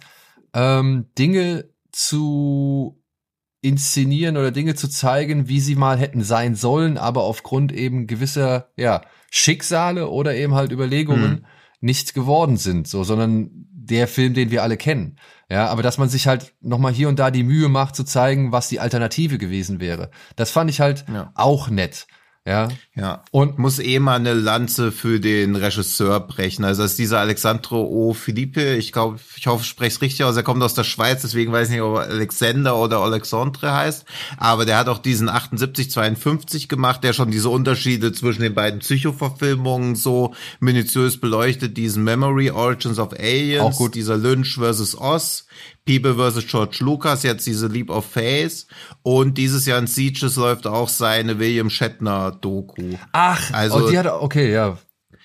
[SPEAKER 2] ähm, Dinge zu inszenieren oder Dinge zu zeigen, wie sie mal hätten sein sollen, aber aufgrund eben gewisser, ja, Schicksale oder eben halt Überlegungen
[SPEAKER 3] Hm.
[SPEAKER 2] nicht geworden sind, so, sondern der Film, den wir alle kennen. Ja, aber dass man sich halt nochmal hier und da die Mühe macht zu zeigen, was die Alternative gewesen wäre. Das fand ich halt
[SPEAKER 3] Ja.
[SPEAKER 2] auch nett. Ja.
[SPEAKER 3] Ja.
[SPEAKER 2] Und
[SPEAKER 3] muss eh mal eine Lanze für den Regisseur brechen. Also das ist dieser Alexandro O. Filipe, ich glaube, ich hoffe, ich spreche es richtig aus. Er kommt aus der Schweiz, deswegen weiß ich nicht, ob er Alexander oder Alexandre heißt. Aber der hat auch diesen 7852 gemacht, der schon diese Unterschiede zwischen den beiden Psychoverfilmungen so minutiös beleuchtet. Diesen Memory Origins of Aliens,
[SPEAKER 2] Auch gut.
[SPEAKER 3] dieser Lynch versus Oz. People vs. George Lucas, jetzt diese Leap of Faith. Und dieses Jahr in Sieges läuft auch seine William Shatner Doku.
[SPEAKER 2] ach,
[SPEAKER 3] Also-
[SPEAKER 2] oh, die hat okay, ja.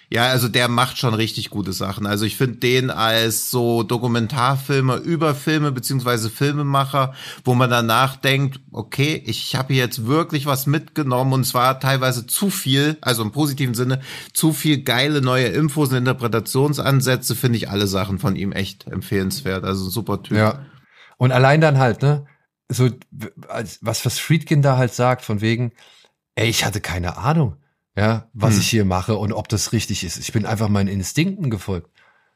[SPEAKER 3] Ja, also der macht schon richtig gute Sachen. Also ich finde den als so Dokumentarfilmer über Filme beziehungsweise Filmemacher, wo man danach denkt, okay, ich habe hier jetzt wirklich was mitgenommen und zwar teilweise zu viel, also im positiven Sinne, zu viel geile neue Infos und Interpretationsansätze, finde ich alle Sachen von ihm echt empfehlenswert. Also ein super Typ.
[SPEAKER 2] Ja. Und allein dann halt, ne, so, was, was Friedkin da halt sagt, von wegen, ey, ich hatte keine Ahnung, ja, was
[SPEAKER 3] Hm.
[SPEAKER 2] ich hier mache und ob das richtig ist. Ich bin einfach meinen Instinkten gefolgt.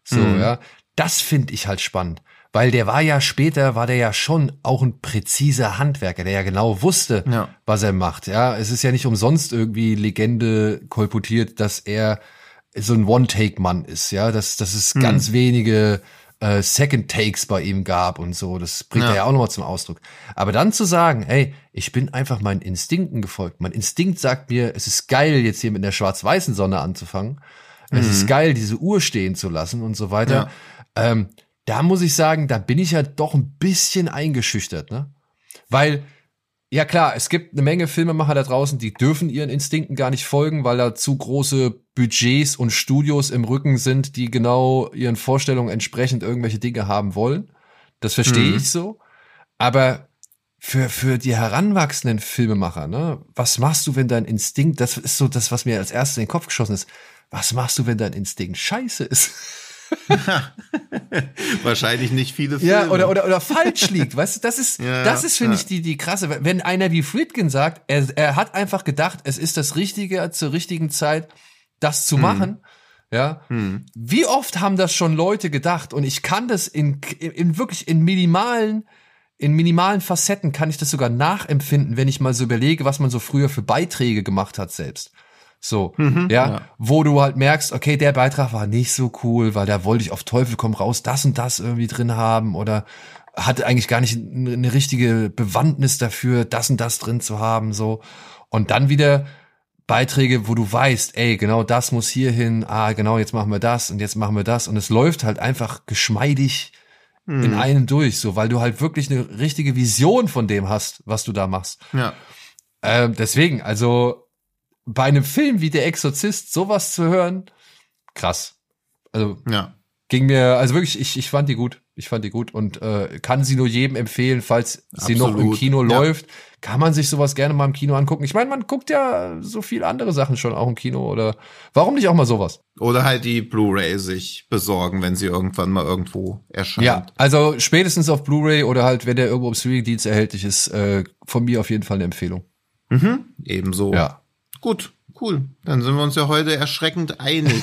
[SPEAKER 2] So,
[SPEAKER 3] Hm.
[SPEAKER 2] ja. Das finde ich halt spannend. Weil der war ja später, war der ja schon auch ein präziser Handwerker, der ja genau wusste,
[SPEAKER 3] Ja.
[SPEAKER 2] was er macht. Ja, es ist ja nicht umsonst irgendwie Legende kolportiert, dass er so ein One-Take-Mann ist. Ja, dass, dass es
[SPEAKER 3] Hm.
[SPEAKER 2] ganz wenige äh, Second Takes bei ihm gab und so. Das bringt ja. er ja auch nochmal zum Ausdruck. Aber dann zu sagen, ey, ich bin einfach meinen Instinkten gefolgt. Mein Instinkt sagt mir, es ist geil, jetzt hier mit der schwarz-weißen Sonne anzufangen. Mhm. Es ist mhm. geil, diese Uhr stehen zu lassen und so weiter. Ja. Ähm, da muss ich sagen, da bin ich ja doch ein bisschen eingeschüchtert, ne? Weil ja klar, es gibt eine Menge Filmemacher da draußen, die dürfen ihren Instinkten gar nicht folgen, weil da zu große Budgets und Studios im Rücken sind, die genau ihren Vorstellungen entsprechend irgendwelche Dinge haben wollen. Das verstehe mhm. ich so. Aber für, für die heranwachsenden Filmemacher, ne, was machst du, wenn dein Instinkt, das ist so das, was mir als erstes in den Kopf geschossen ist, was machst du, wenn dein Instinkt scheiße ist? [laughs]
[SPEAKER 3] Wahrscheinlich nicht viele Filme.
[SPEAKER 2] Ja, oder, oder, oder falsch liegt. Weißt du, das ist, [laughs] ja, das ist, finde ja. ich, die, die krasse. Wenn einer wie Friedkin sagt, er, er hat einfach gedacht, es ist das Richtige zur richtigen Zeit, das zu hm. machen. Ja. Hm. Wie oft haben das schon Leute gedacht? Und ich kann das in, in wirklich in minimalen, in minimalen Facetten kann ich das sogar nachempfinden, wenn ich mal so überlege, was man so früher für Beiträge gemacht hat selbst. So, mhm, ja, ja, wo du halt merkst, okay, der Beitrag war nicht so cool, weil da wollte ich auf Teufel komm raus das und das irgendwie drin haben oder hatte eigentlich gar nicht eine richtige Bewandtnis dafür, das und das drin zu haben, so. Und dann wieder Beiträge, wo du weißt, ey, genau das muss hier hin, ah, genau, jetzt machen wir das und jetzt machen wir das und es läuft halt einfach geschmeidig mhm. in einem durch, so, weil du halt wirklich eine richtige Vision von dem hast, was du da machst.
[SPEAKER 3] Ja.
[SPEAKER 2] Ähm, deswegen, also bei einem Film wie Der Exorzist sowas zu hören, krass. Also
[SPEAKER 3] ja.
[SPEAKER 2] ging mir, also wirklich, ich, ich fand die gut. Ich fand die gut und äh, kann sie nur jedem empfehlen, falls Absolut. sie noch im Kino ja. läuft. Kann man sich sowas gerne mal im Kino angucken. Ich meine, man guckt ja so viel andere Sachen schon auch im Kino oder warum nicht auch mal sowas?
[SPEAKER 3] Oder halt die Blu-ray sich besorgen, wenn sie irgendwann mal irgendwo erscheint. Ja,
[SPEAKER 2] also spätestens auf Blu-ray oder halt, wenn der irgendwo im Streaming-Dienst erhältlich ist, äh, von mir auf jeden Fall eine Empfehlung.
[SPEAKER 3] Mhm, ebenso.
[SPEAKER 2] Ja.
[SPEAKER 3] Gut, cool. Dann sind wir uns ja heute erschreckend einig. [laughs]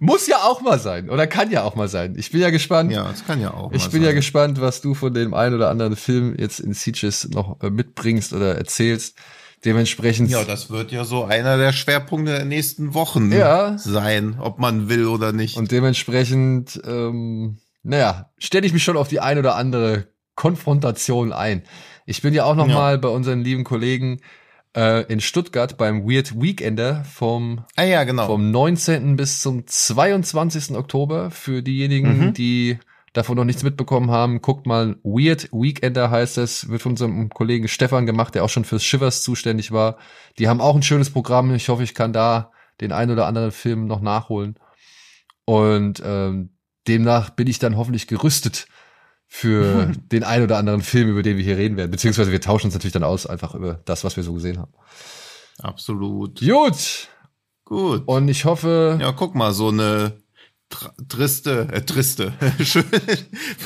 [SPEAKER 2] Muss ja auch mal sein oder kann ja auch mal sein. Ich bin ja gespannt.
[SPEAKER 3] Ja, es kann ja auch.
[SPEAKER 2] Ich bin sein. ja gespannt, was du von dem einen oder anderen Film jetzt in Sieges noch äh, mitbringst oder erzählst. Dementsprechend.
[SPEAKER 3] Ja, das wird ja so einer der Schwerpunkte der nächsten Wochen ja. sein, ob man will oder nicht.
[SPEAKER 2] Und dementsprechend, ähm, naja, stelle ich mich schon auf die ein oder andere Konfrontation ein. Ich bin ja auch noch ja. mal bei unseren lieben Kollegen äh, in Stuttgart beim Weird Weekender vom,
[SPEAKER 3] ah, ja, genau.
[SPEAKER 2] vom 19. bis zum 22. Oktober. Für diejenigen, mhm. die davon noch nichts mitbekommen haben, guckt mal, Weird Weekender heißt es, wird von unserem Kollegen Stefan gemacht, der auch schon fürs Shivers zuständig war. Die haben auch ein schönes Programm. Ich hoffe, ich kann da den ein oder anderen Film noch nachholen. Und ähm, demnach bin ich dann hoffentlich gerüstet für [laughs] den ein oder anderen Film, über den wir hier reden werden. Beziehungsweise wir tauschen uns natürlich dann aus, einfach über das, was wir so gesehen haben.
[SPEAKER 3] Absolut.
[SPEAKER 2] Gut.
[SPEAKER 3] Gut.
[SPEAKER 2] Und ich hoffe.
[SPEAKER 3] Ja, guck mal, so eine triste, äh, triste, [laughs] schön,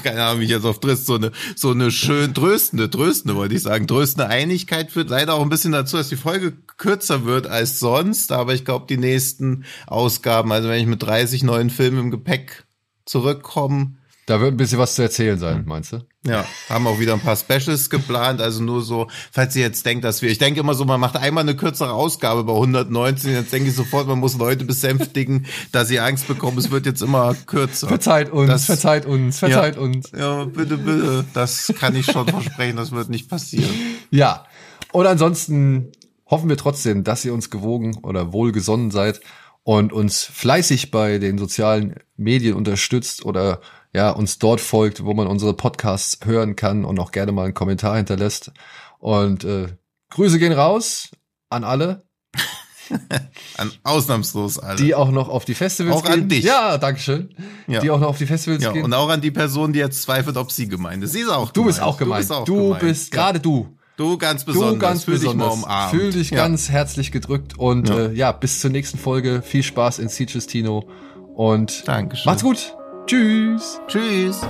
[SPEAKER 3] keine Ahnung, wie ich jetzt auf trist, so eine, so eine schön tröstende, tröstende, wollte ich sagen, tröstende Einigkeit führt leider auch ein bisschen dazu, dass die Folge kürzer wird als sonst, aber ich glaube, die nächsten Ausgaben, also wenn ich mit 30 neuen Filmen im Gepäck zurückkomme,
[SPEAKER 2] da wird ein bisschen was zu erzählen sein, hm. meinst du?
[SPEAKER 3] Ja, haben auch wieder ein paar Specials geplant, also nur so, falls ihr jetzt denkt, dass wir, ich denke immer so, man macht einmal eine kürzere Ausgabe bei 119, jetzt denke ich sofort, man muss Leute besänftigen, [laughs] dass sie Angst bekommen, es wird jetzt immer kürzer.
[SPEAKER 2] Verzeiht uns, das, verzeiht uns, verzeiht
[SPEAKER 3] ja,
[SPEAKER 2] uns.
[SPEAKER 3] Ja, bitte, bitte, das kann ich schon versprechen, das wird nicht passieren.
[SPEAKER 2] Ja, und ansonsten hoffen wir trotzdem, dass ihr uns gewogen oder wohlgesonnen seid und uns fleißig bei den sozialen Medien unterstützt oder ja, uns dort folgt, wo man unsere Podcasts hören kann und auch gerne mal einen Kommentar hinterlässt. Und äh, Grüße gehen raus an alle. [laughs]
[SPEAKER 3] an ausnahmslos alle.
[SPEAKER 2] Die auch noch auf die Festivals
[SPEAKER 3] auch
[SPEAKER 2] gehen.
[SPEAKER 3] Auch an dich.
[SPEAKER 2] Ja, Dankeschön. Ja. Die auch noch auf die Festivals ja, gehen.
[SPEAKER 3] Und auch an die Person, die jetzt zweifelt, ob sie gemeint ist. Sie ist auch
[SPEAKER 2] Du gemeint. bist auch gemeint. Du bist, auch du gemeint. bist gerade ja. du.
[SPEAKER 3] Du ganz besonders.
[SPEAKER 2] Du ganz Fühl besonders. Dich mal. Fühl dich ja. ganz herzlich gedrückt und ja. Äh, ja, bis zur nächsten Folge. Viel Spaß in Sieges Tino und
[SPEAKER 3] Dankeschön.
[SPEAKER 2] macht's gut. Tschüss.
[SPEAKER 3] Tschüss.